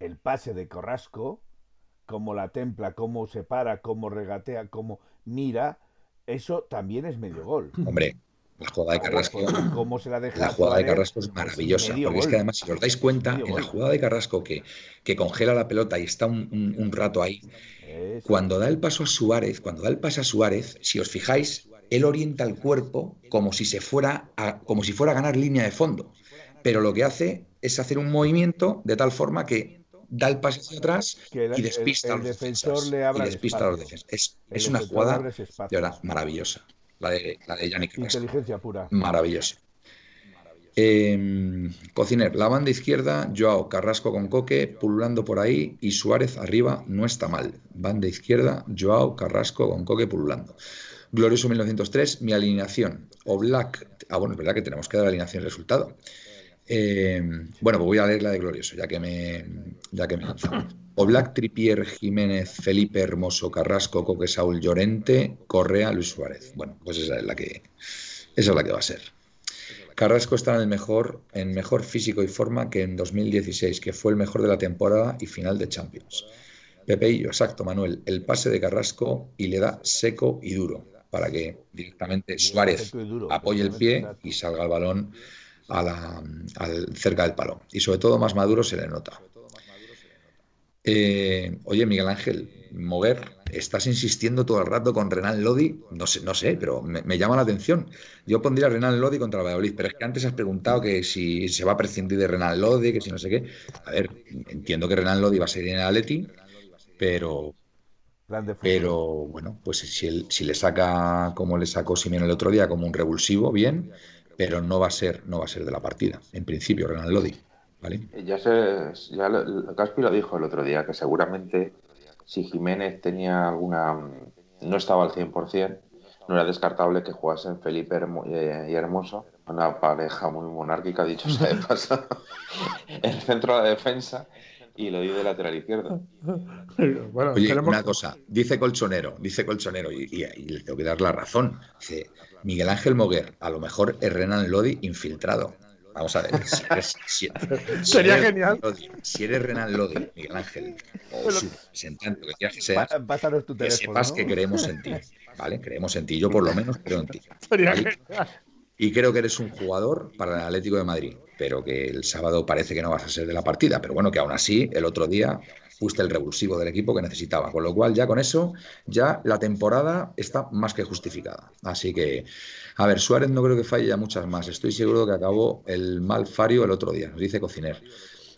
el pase de Carrasco, como la templa, cómo se para, cómo regatea, cómo mira, eso también es medio gol. Hombre, la jugada de Carrasco. ¿Cómo se la, deja la jugada de Carrasco es maravillosa. porque es que además, si os dais cuenta, en la jugada de Carrasco que, que congela la pelota y está un, un, rato ahí, cuando da el paso a Suárez, cuando da el paso a Suárez, si os fijáis, él orienta el cuerpo como si se fuera a, como si fuera a ganar línea de fondo. Pero lo que hace es hacer un movimiento de tal forma que da el paso hacia atrás y despista a los defensores. y despista a los defensores. Es, es una jugada de verdad maravillosa la de, la de Yannick Inteligencia pura. Maravilloso. Eh, Cociner, la banda izquierda, Joao Carrasco con Coque, pululando por ahí y Suárez arriba no está mal. Banda izquierda, Joao Carrasco con Coque pululando. Glorioso 1903, mi alineación. O Black. Ah, bueno, es verdad que tenemos que dar alineación y resultado. Eh, bueno, pues voy a leer la de Glorioso, ya que me, ya que me Oblak, Tripier, Jiménez, Felipe Hermoso, Carrasco, Coque, Saúl, Llorente, Correa, Luis Suárez. Bueno, pues esa es la que, esa es la que va a ser. Carrasco está en el mejor, en mejor físico y forma que en 2016, que fue el mejor de la temporada y final de Champions. Pepeillo, exacto, Manuel. El pase de Carrasco y le da seco y duro para que directamente Suárez apoye el pie y salga el balón a la, al, cerca del palo. Y sobre todo más maduro se le nota. Eh, oye, Miguel Ángel, Moguer, estás insistiendo todo el rato con Renan Lodi. No sé, no sé, pero me, llama la atención. Yo pondría Renan Lodi contra el Valladolid, pero es que antes has preguntado que si se va a prescindir de Renan Lodi, que si no sé qué. A ver, entiendo que Renan Lodi va a ser en el Atleti, pero. Pero bueno, pues si, si le saca como le sacó Simeone el otro día, como un revulsivo, bien, pero no va a ser, no va a ser de la partida, en principio, Renan Lodi. Ya, se, ya Caspi lo dijo el otro día, que seguramente si Jiménez tenía alguna. no estaba al 100%, no era descartable que jugasen Felipe eh, y Hermoso, una pareja muy monárquica, dicho sea de paso, en el centro de la defensa y lo di de lateral izquierdo. Oye, una cosa, dice Colchonero, dice Colchonero, y, le tengo que dar la razón. Dice Miguel Ángel Moguer, a lo mejor es Renan Lodi infiltrado. Vamos a ver. Si Sería genial. si eres Renan Lodi, Miguel Ángel, o su representante, que quieras que seas, que sepas que creemos en ti. ¿Vale? Creemos en ti. Yo, por lo menos, creo en ti. Sería genial. Y creo que eres un jugador para el Atlético de Madrid, pero que el sábado parece que no vas a ser de la partida. Pero bueno, que aún así, el otro día fuiste el revulsivo del equipo que necesitaba. Con lo cual, ya con eso, ya la temporada está más que justificada. Así que a ver, Suárez no creo que falle ya muchas más. Estoy seguro que acabó el mal Fario el otro día, nos dice Cociner.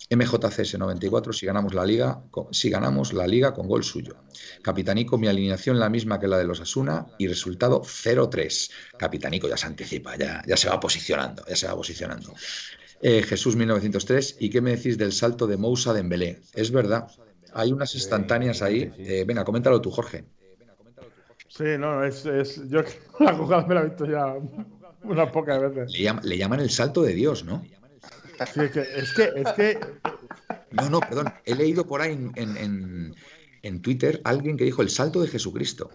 MJCS 94 si ganamos la liga, si ganamos la liga con gol suyo. Capitanico, mi alineación la misma que la de los Asuna y resultado 0-3. Capitanico ya se anticipa, ya, ya se va posicionando, ya se va posicionando. Eh, Jesús 1903, ¿y qué me decís del salto de Moussa de Embelé? Es verdad, hay unas instantáneas ahí. Eh, venga, coméntalo tú, Jorge. Sí, no, es, es yo la jugada me la he visto ya unas pocas veces. Le, llaman el salto de Dios, ¿no? Sí, es que, es que, es que... No, no, perdón. He leído por ahí en, en, en, Twitter alguien que dijo el salto de Jesucristo.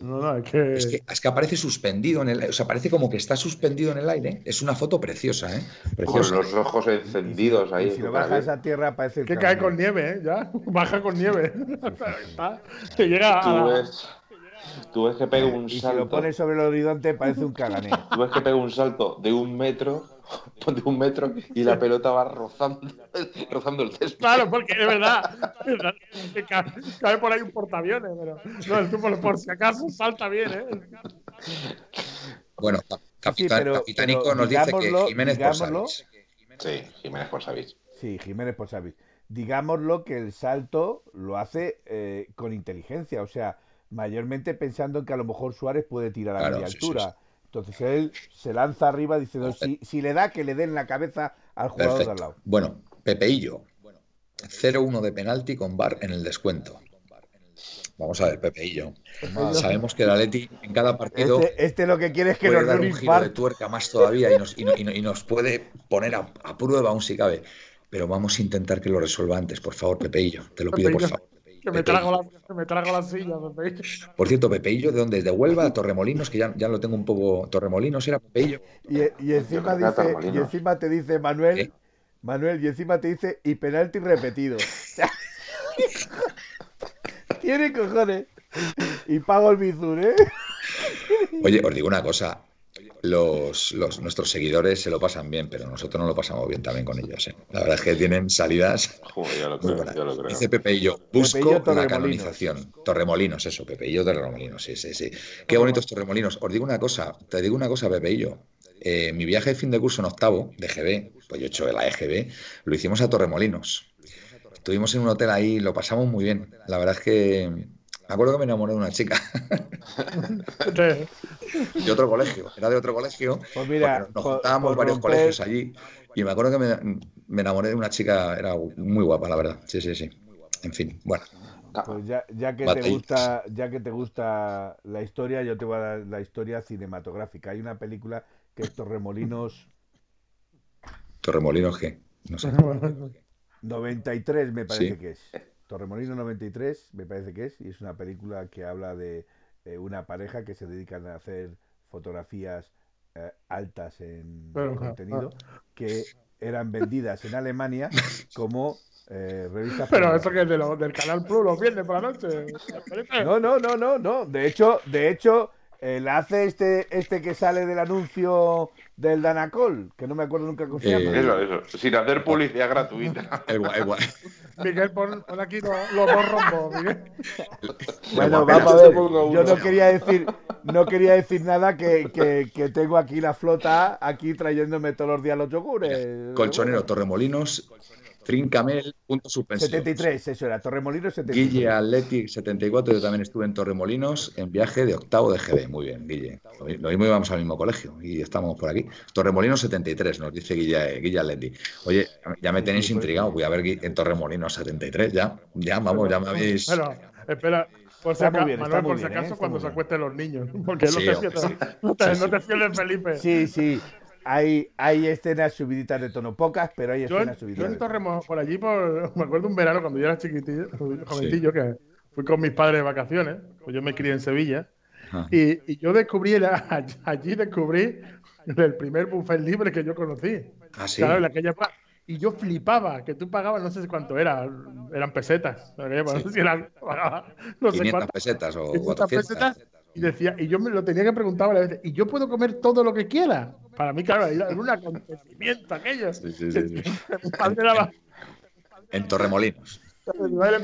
No, no, es que... es que... Es que. aparece suspendido en el o sea, parece como que está suspendido en el aire. Es una foto preciosa, ¿eh? Preciosa. Con los ojos encendidos ahí. si lo baja esa tierra parece que cae con nieve, ¿eh? Ya, baja con nieve. Te llega a... Tú ves que pega un y salto. Si lo pones sobre el horizonte parece un cagané. Tú ves que pega un salto de un metro, de un metro, y la pelota va rozando, rozando el césped. Claro, porque de verdad, cae, por ahí un portaaviones, pero no, el tipo por si acaso salta bien, ¿eh? Bueno, capitán, Capitánico nos dice que Jiménez por Sí, Jiménez por Sí, Jiménez por Digámoslo que el salto lo hace eh, con inteligencia, o sea, mayormente pensando en que a lo mejor Suárez puede tirar a media altura. Entonces él se lanza arriba diciendo, si, si le da, que le den la cabeza al jugador de al lado. Bueno, Pepeillo, 0-1 de penalti con bar en el descuento. Vamos a ver, Pepeillo. Sabemos que el Atleti en cada partido. Este, este lo que quiere es que puede nos dar un un giro de tuerca más todavía y nos, y no- y no- y nos puede poner a, a prueba aún si cabe. Pero vamos a intentar que lo resuelva antes, por favor, Pepeillo. Te lo pido, por favor. Que me trago la, que me trago la silla, Pepe. Por cierto, Pepeillo, ¿de dónde? ¿De Huelva a Torremolinos? Que ya, ya lo tengo un poco. ¿Torremolinos era Pepeillo? Y, y encima dice, y encima te dice Manuel, ¿Qué? Manuel, y encima te dice y penalti repetido. Tiene cojones. Y pago el bizur, ¿eh? Oye, os digo una cosa. Los, los- nuestros seguidores se lo pasan bien, pero nosotros no lo pasamos bien también con ellos. ¿eh? La verdad es que tienen salidas Joder, yo lo muy creo, buenas. yo lo creo. Dice Pepeillo, busco Pepeillo la Torremolinos. canonización. Torremolinos, eso, Pepeillo Torremolinos, sí, sí, sí. Qué bonitos Torremolinos. Os digo una cosa, te digo una cosa, Pepeillo. Eh, mi viaje de fin de curso en octavo, de GB, pues yo he hecho la EGB, lo hicimos a Torremolinos. Estuvimos en un hotel ahí, lo pasamos muy bien. La verdad es que me acuerdo que me enamoré de una chica de otro colegio, era de otro colegio. Pues mira, nos juntábamos por varios romper- colegios allí y me acuerdo que me, me enamoré de una chica, era muy guapa, la verdad. Sí, sí, sí. En fin, bueno. Pues ya, ya que te gusta, ya que te gusta la historia, yo te voy a dar la historia cinematográfica. Hay una película que es Torremolinos Torremolinos, ¿qué? No sé. 93 me parece Sí. que es. Torremolinos 93 me parece que es. Y es una película que habla de eh, una pareja que se dedican a hacer fotografías eh, altas en Pero, contenido que eran vendidas en Alemania como eh, revistas Pero eso que es de lo- del Canal Plus los viernes por la noche. No, no, no, no, no. De hecho, de hecho, eh, la hace este, este que sale del anuncio del Danacol, que no me acuerdo nunca cómo se Eh, llama. Eso, eso. Sin hacer publicidad gratuita. El gua- el gua- Miguel, pon, pon aquí los, los dos rombos, Miguel. Bueno, vamos a ver. Yo no quería decir, no quería decir nada que, que, que tengo aquí la flota aquí trayéndome todos los días los yogures. Colchonero, Torremolinos, Trincamel, punto suspensivo. 73, eso era, Torremolinos 73. Guille Athletic 74, yo también estuve en Torremolinos en viaje de octavo de GB. Muy bien, Guille. Lo mi- Lo mismo íbamos al mismo colegio y estamos por aquí. Torremolinos 73, nos dice Guille, Guille Athletic. Oye, ya me tenéis intrigado, voy a ver en Torremolinos 73, ya, ya, vamos, ya me habéis... Bueno, espera. Por si acaso, Manuel, por si bien, ¿eh? acaso, Está cuando se acuesten los niños. Porque Sí, no, te fíes, sí. Sí, no sí. te fíes de Felipe. Sí, sí. Hay, hay escenas subiditas de tono, pocas, pero hay Yo, escenas yo subiditas. en de tono. Torremo, por allí, por, me acuerdo un verano cuando yo era chiquitillo, jovencillo, que fui con mis padres de vacaciones, pues yo me crié en Sevilla, y, y yo descubrí, el- allí descubrí el primer buffet libre que yo conocí. Ah, sí. Claro, en aquella época. Y yo flipaba, que tú pagabas, no sé cuánto era, eran pesetas. en No sé si eran, pagaba no sé 500 cuántas. pesetas o 500 400. pesetas, y decía, y yo me lo tenía que preguntar varias veces, y yo puedo comer todo lo que quiera. Para mí, claro, era un acontecimiento aquello. Sí, sí, sí, era- En Torremolinos.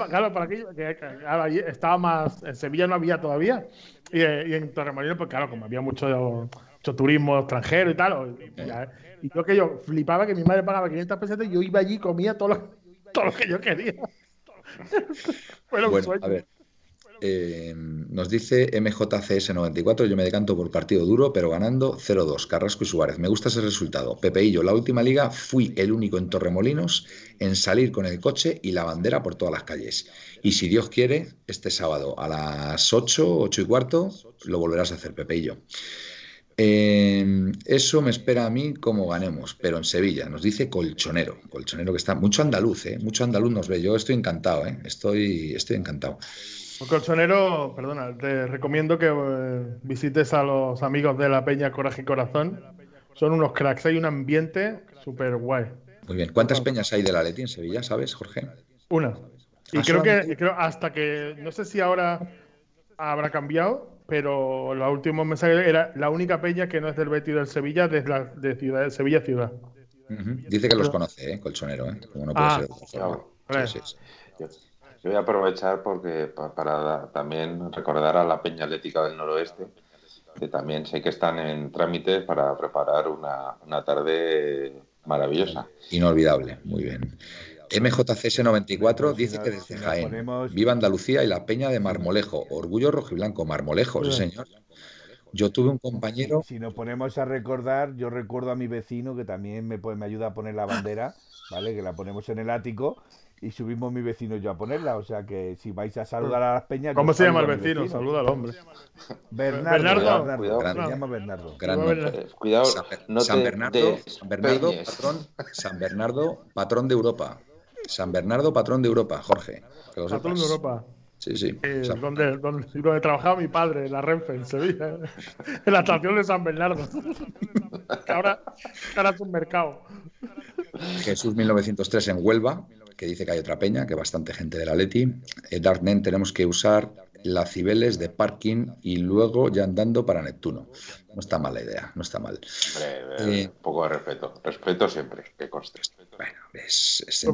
claro, para aquello, que, claro, estaba más, en Sevilla no había todavía, y, eh, y en Torremolinos, pues claro, como había mucho, mucho turismo extranjero y tal, y, ya, y yo que yo flipaba que mi madre pagaba 500 pesetas y yo iba allí y comía todo lo, todo lo que yo quería. Fue un Bueno, sueño. a ver. Eh, nos dice MJCS94, yo me decanto por partido duro, pero ganando 0-2, Carrasco y Suárez. Me gusta ese resultado. Pepeillo, la última liga fui el único en Torremolinos en salir con el coche y la bandera por todas las calles. Y si Dios quiere, este sábado a las 8, 8 y cuarto, lo volverás a hacer, Pepeillo. Eh, eso me espera a mí como ganemos, pero en Sevilla, nos dice Colchonero, Colchonero que está, mucho andaluz, ¿eh? mucho andaluz nos ve, yo estoy encantado, ¿eh? estoy, estoy encantado. Un colchonero, perdona, te recomiendo que eh, visites a los amigos de la Peña Coraje y Corazón. Son unos cracks, hay un ambiente súper guay. Muy bien, ¿cuántas peñas hay de la Leti en Sevilla, sabes, Jorge? Una. Y Ah, creo que solamente- y creo hasta que, no sé si ahora habrá cambiado, pero los últimos mensajes era la única peña que no es del Betis del Sevilla, desde la de ciudad, de Sevilla ciudad. Dice que los conoce, ¿eh? Colchonero, ¿eh? como no puede Ah, ser de. Sí, sí, sí. Yo, voy a aprovechar porque pa- para también recordar a la Peña Atlética del Noroeste, que también sé que están en trámites para preparar una, una tarde maravillosa. Inolvidable, muy bien. MJCS94 Pues si dice que desde Jaén. Viva Andalucía y la Peña de Marmolejo. Orgullo rojiblanco, Marmolejo, sí, señor. yo tuve un compañero. Si nos ponemos a recordar, yo recuerdo a mi vecino que también me, me ayuda a poner la bandera, ¿vale? Que la ponemos en el ático y subimos mi vecino y yo a ponerla. O sea que si vais a saludar a las peñas. ¿Cómo se llama el vecino? Saluda al hombre. Bernardo. Bernardo. Se llama Bernardo. Cuidado, San Bernardo, San Bernardo, patrón, San Bernardo, patrón de Europa. San Bernardo, patrón de Europa, Jorge. Patrón de Europa. Sí, sí. Eh, donde, donde, trabajaba mi padre, en la Renfe, en Sevilla, en la estación de San Bernardo. ahora, ahora es un mercado. Jesús 1903 en Huelva, que dice que hay otra peña, que bastante gente de la Leti. Eh, Darknet tenemos que usar la Cibeles de parking y luego ya andando para Neptuno. No está mal la idea, no está mal. Eh, un poco de respeto, respeto siempre, que conste. Bueno, es,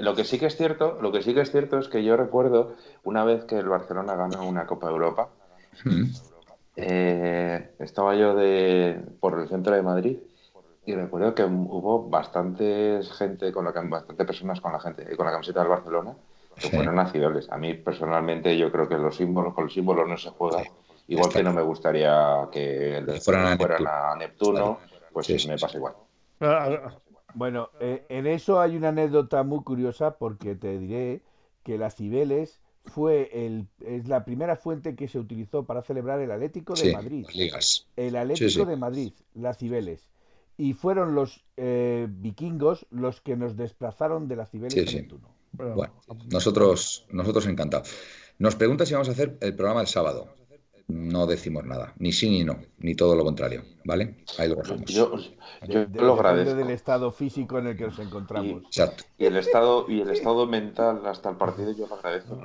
lo que sí que es cierto, lo que sí que es cierto es que yo recuerdo una vez que el Barcelona ganó una Copa Europa, mm. eh, estaba yo de por el centro de Madrid y recuerdo que hubo bastantes gente con la bastante personas con la gente con la camiseta del Barcelona que fueron nacionales. A mí personalmente yo creo que los símbolos con los símbolos no se juega. Igual que no me gustaría que el fueran, a Neptuno, pues sí, me pasa igual. Ah, ah. Bueno, eh, en eso hay una anécdota muy curiosa porque te diré que las Cibeles fue el, es la primera fuente que se utilizó para celebrar el Atlético de Madrid. El Atlético de Madrid, las Cibeles. Y fueron los eh, vikingos los que nos desplazaron de las Cibeles a Neptuno. Bueno, nosotros, nosotros encantados. Nos pregunta si vamos a hacer el programa el sábado no decimos nada, ni sí ni no, ni todo lo contrario, ¿vale? Ahí lo dejamos. Yo, lo agradezco. del estado físico en el que nos encontramos. Y, Exacto. y el estado y el estado mental hasta el partido yo lo agradezco.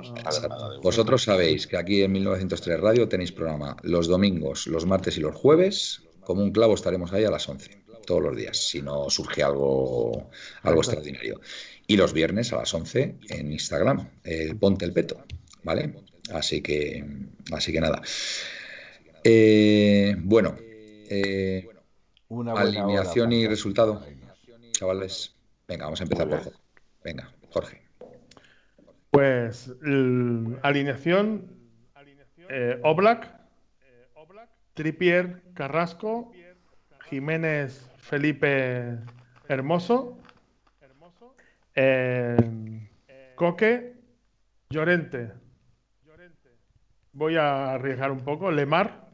Vosotros sabéis que aquí en 1903 Radio tenéis programa los domingos, los martes y los jueves. Como un clavo estaremos ahí a las 11 todos los días, si no surge algo, algo extraordinario. Y los viernes a las 11 en Instagram, el Ponte el Peto, ¿vale? Así que, así que nada. Eh, bueno, eh, alineación y resultado, chavales. Venga, vamos a empezar por Jorge. Venga, Jorge. Pues alineación eh, Oblak, Tripier, Carrasco, Jiménez, Felipe Hermoso, Coque, Llorente, voy a arriesgar un poco. Lemar,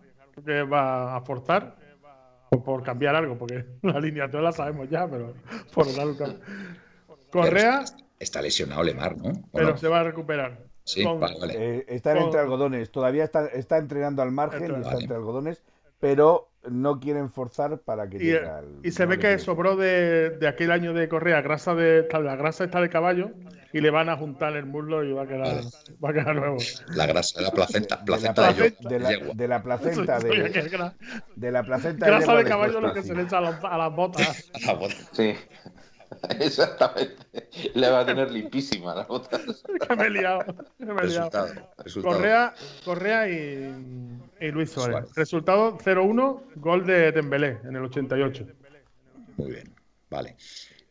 que va a aportar por, cambiar algo, porque la línea toda la sabemos ya, pero por dar un Correa. Está, lesionado Lemar, ¿no? Pero se va a recuperar. Sí, vale. Eh, está entre algodones, todavía está, está entrenando al margen, está entre algodones, pero no quieren forzar para que y, y se ve que sobró de, de, aquel año de Correa grasa de la grasa está de caballo y le van a juntar el muslo y va a quedar, va a quedar nuevo. La grasa, la placenta, placenta de, de, la, de la placenta de, de la placenta grasa de, caballo lo que se le echa a, las botas. a las botas. Sí. Exactamente. Le va a tener limpísima las botas. que me he liado. me he liado. Correa, Correa y, y Luis Suárez. Resultado 0-1, gol de Dembélé en el 88. Muy bien, vale.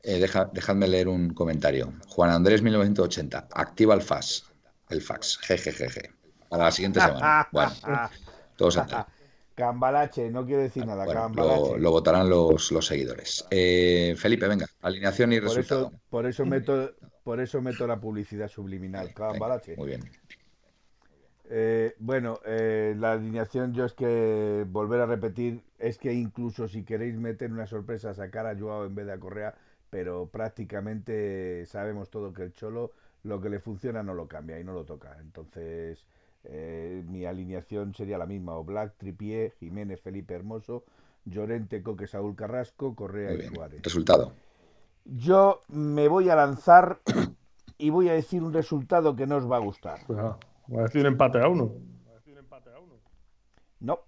Eh, dejadme leer un comentario. Juan Andrés 1980, activa el fax. El fax, jejejeje. Para la siguiente semana. Bueno, todos andan. Cambalache, no quiero decir nada. lo, votarán los, los seguidores. Eh, Felipe, venga, alineación y resultado. por eso meto, por eso meto la publicidad subliminal. Cambalache. muy bien. Eh, bueno, eh, la alineación yo es que volver a repetir es que incluso si queréis meter una sorpresa sacar a Joao en vez de a Correa, pero prácticamente sabemos todo que el Cholo lo que le funciona no lo cambia y no lo toca. Entonces eh, mi alineación sería la misma, o Black, Tripié, Jiménez, Felipe Hermoso, Llorente, Coque, Saúl Carrasco, Correa y Suárez. Resultado. Yo me voy a lanzar y voy a decir un resultado que no os va a gustar. voy a decir un empate a uno. No.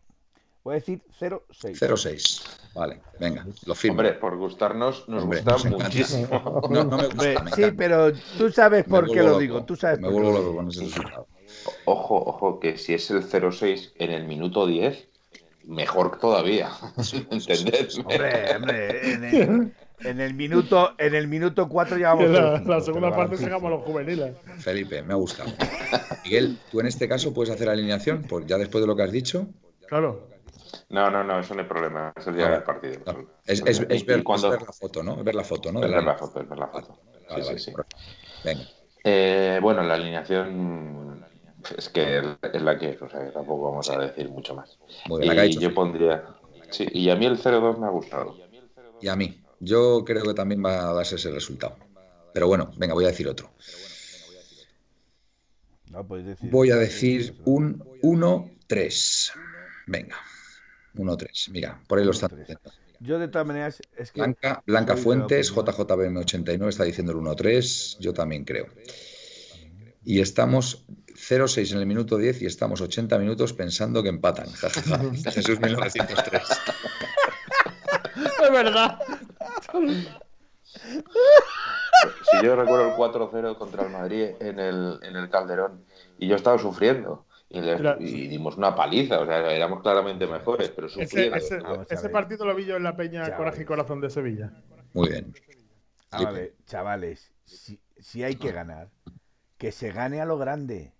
Voy a decir 0-6. 0-6. Vale, venga, lo firmo. Hombre, por gustarnos, nos gusta muchísimo. No, no me gusta, sí, pero tú sabes por qué lo digo. Tú sabes me vuelvo loco con ese resultado. Ojo, ojo, que si es el 0-6 en el minuto 10, mejor todavía. ¿Entendés? Hombre, hombre, en el, minuto, en el minuto 4 ya vamos. La, la segunda parte sacamos los juveniles. Felipe, me ha gustado. Miguel, tú en este caso puedes hacer alineación, pues ya después de lo que has dicho. Claro. No, no, no, eso no hay problema. Es el día del partido. Es, es, es, ver, cuando... es, ver, la foto, ¿no? Ver la foto, ¿no? Es ver la foto, es ver la foto. Vale, sí, vale, sí, sí. Venga. Eh, bueno, la alineación es que es la que es, o sea, que tampoco vamos a decir mucho más. Muy bien, y yo pondría. Sí, y a mí el 0-2 me ha gustado. Y a mí. Yo creo que también va a darse ese resultado. Pero bueno, venga, voy a decir otro. No, decir, voy a decir un 1-3. Venga, 1-3. Mira, por ahí lo están diciendo. Yo de todas maneras es que... Blanca, Blanca Fuentes, JJBM89 está diciendo el 1-3, yo también creo. Y estamos 0-6 en el minuto 10 y estamos 80 minutos pensando que empatan. Jesús 1903. Es verdad. Si yo recuerdo el 4-0 contra el Madrid en el, en el Calderón y yo estaba sufriendo. Y, y, dimos una paliza, o sea, éramos claramente mejores, pero sufriendo. Ese, ese, partido lo vi yo en la Peña Coraje y Corazón de Sevilla. Muy bien. A ver, chavales, si, si, hay que ganar, que se gane a lo grande.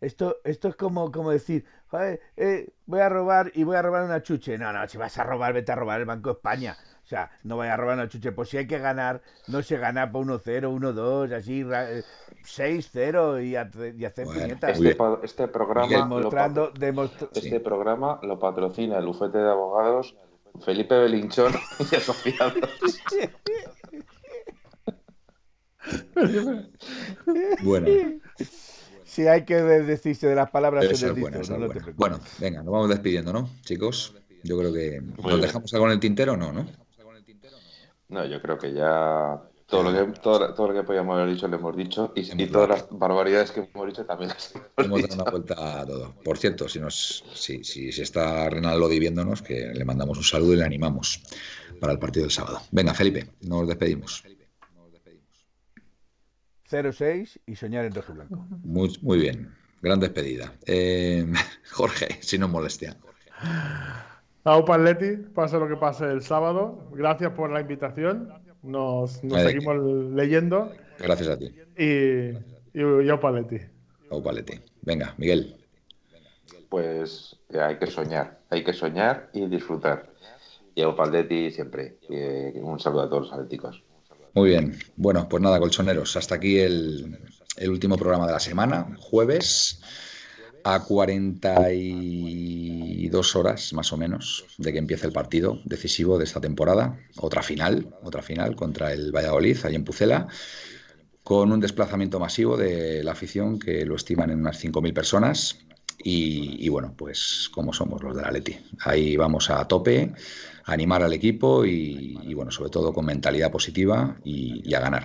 Esto, esto es como, como decir, eh, voy a robar y voy a robar una chuche. No, no, si vas a robar, vete a robar el Banco de España. O sea, no vaya a robar una chuche. Pues si hay que ganar, no se gana por 1-0, 1-2, así, 6-0 eh, y, y, hacer bueno, Este, este, programa demostrando, lo este programa lo patrocina el bufete de abogados Felipe Belinchón y asociados. bueno si hay que decirse de las palabras, se bueno, no bueno, venga, nos vamos despidiendo, ¿no, chicos? Yo creo que nos dejamos algo en el tintero, ¿no? ¿no? No, yo creo que ya todo lo que todo, todo lo que podíamos haber dicho lo hemos dicho y, y todas las barbaridades que hemos dicho también las hemos, dado una vuelta a todo. Por cierto, si nos si, si, si está Renaldo viéndonos, que le mandamos un saludo y le animamos para el partido del sábado. Venga, Felipe, nos despedimos. 0-6 y soñar en rojo y blanco. Muy, muy bien, gran despedida. Eh, Jorge, si no molestia. Aupa Atleti, pase lo que pase el sábado. Gracias por la invitación. Nos, nos seguimos leyendo. Gracias a ti. Y, y, y Aupa Venga, Miguel. Pues hay que soñar, hay que soñar y disfrutar. Y Aupa siempre. un saludo a todos los atléticos. Muy bien. Bueno, pues nada, colchoneros. Hasta aquí el, último programa de la semana, jueves, a 42 horas más o menos de que empiece el partido decisivo de esta temporada. Otra final, otra final contra el Valladolid, ahí en Pucela, con un desplazamiento masivo de la afición que lo estiman en unas 5.000 personas. Y, bueno, pues como somos los de la Leti. Ahí vamos a tope animar al equipo y, bueno, sobre todo con mentalidad positiva y, a ganar.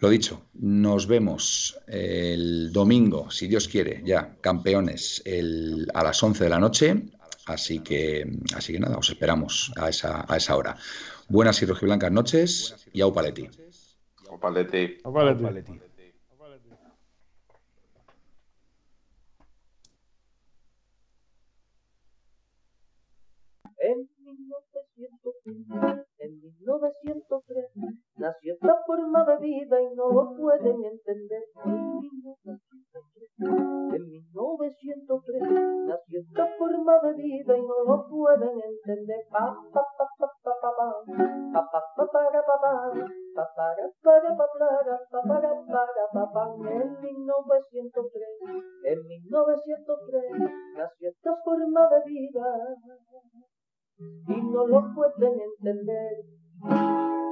Lo dicho, nos vemos el domingo, si Dios quiere, ya campeones a las 11 de la noche. Así que, así que nada, os esperamos a esa, a esa hora. Buenas y rojiblancas noches y au paleti. Au paleti. Au paleti. 1903 nació esta forma de vida y no lo pueden entender. En 1903 nació esta forma de vida y no lo pueden entender. Pa pa pa pa pa pa pa. Pa pa para pa pa pa. Para para pa para pa para para pa pa en 1903 en 1903 nació esta forma de vida y no lo pueden entender. Thank you.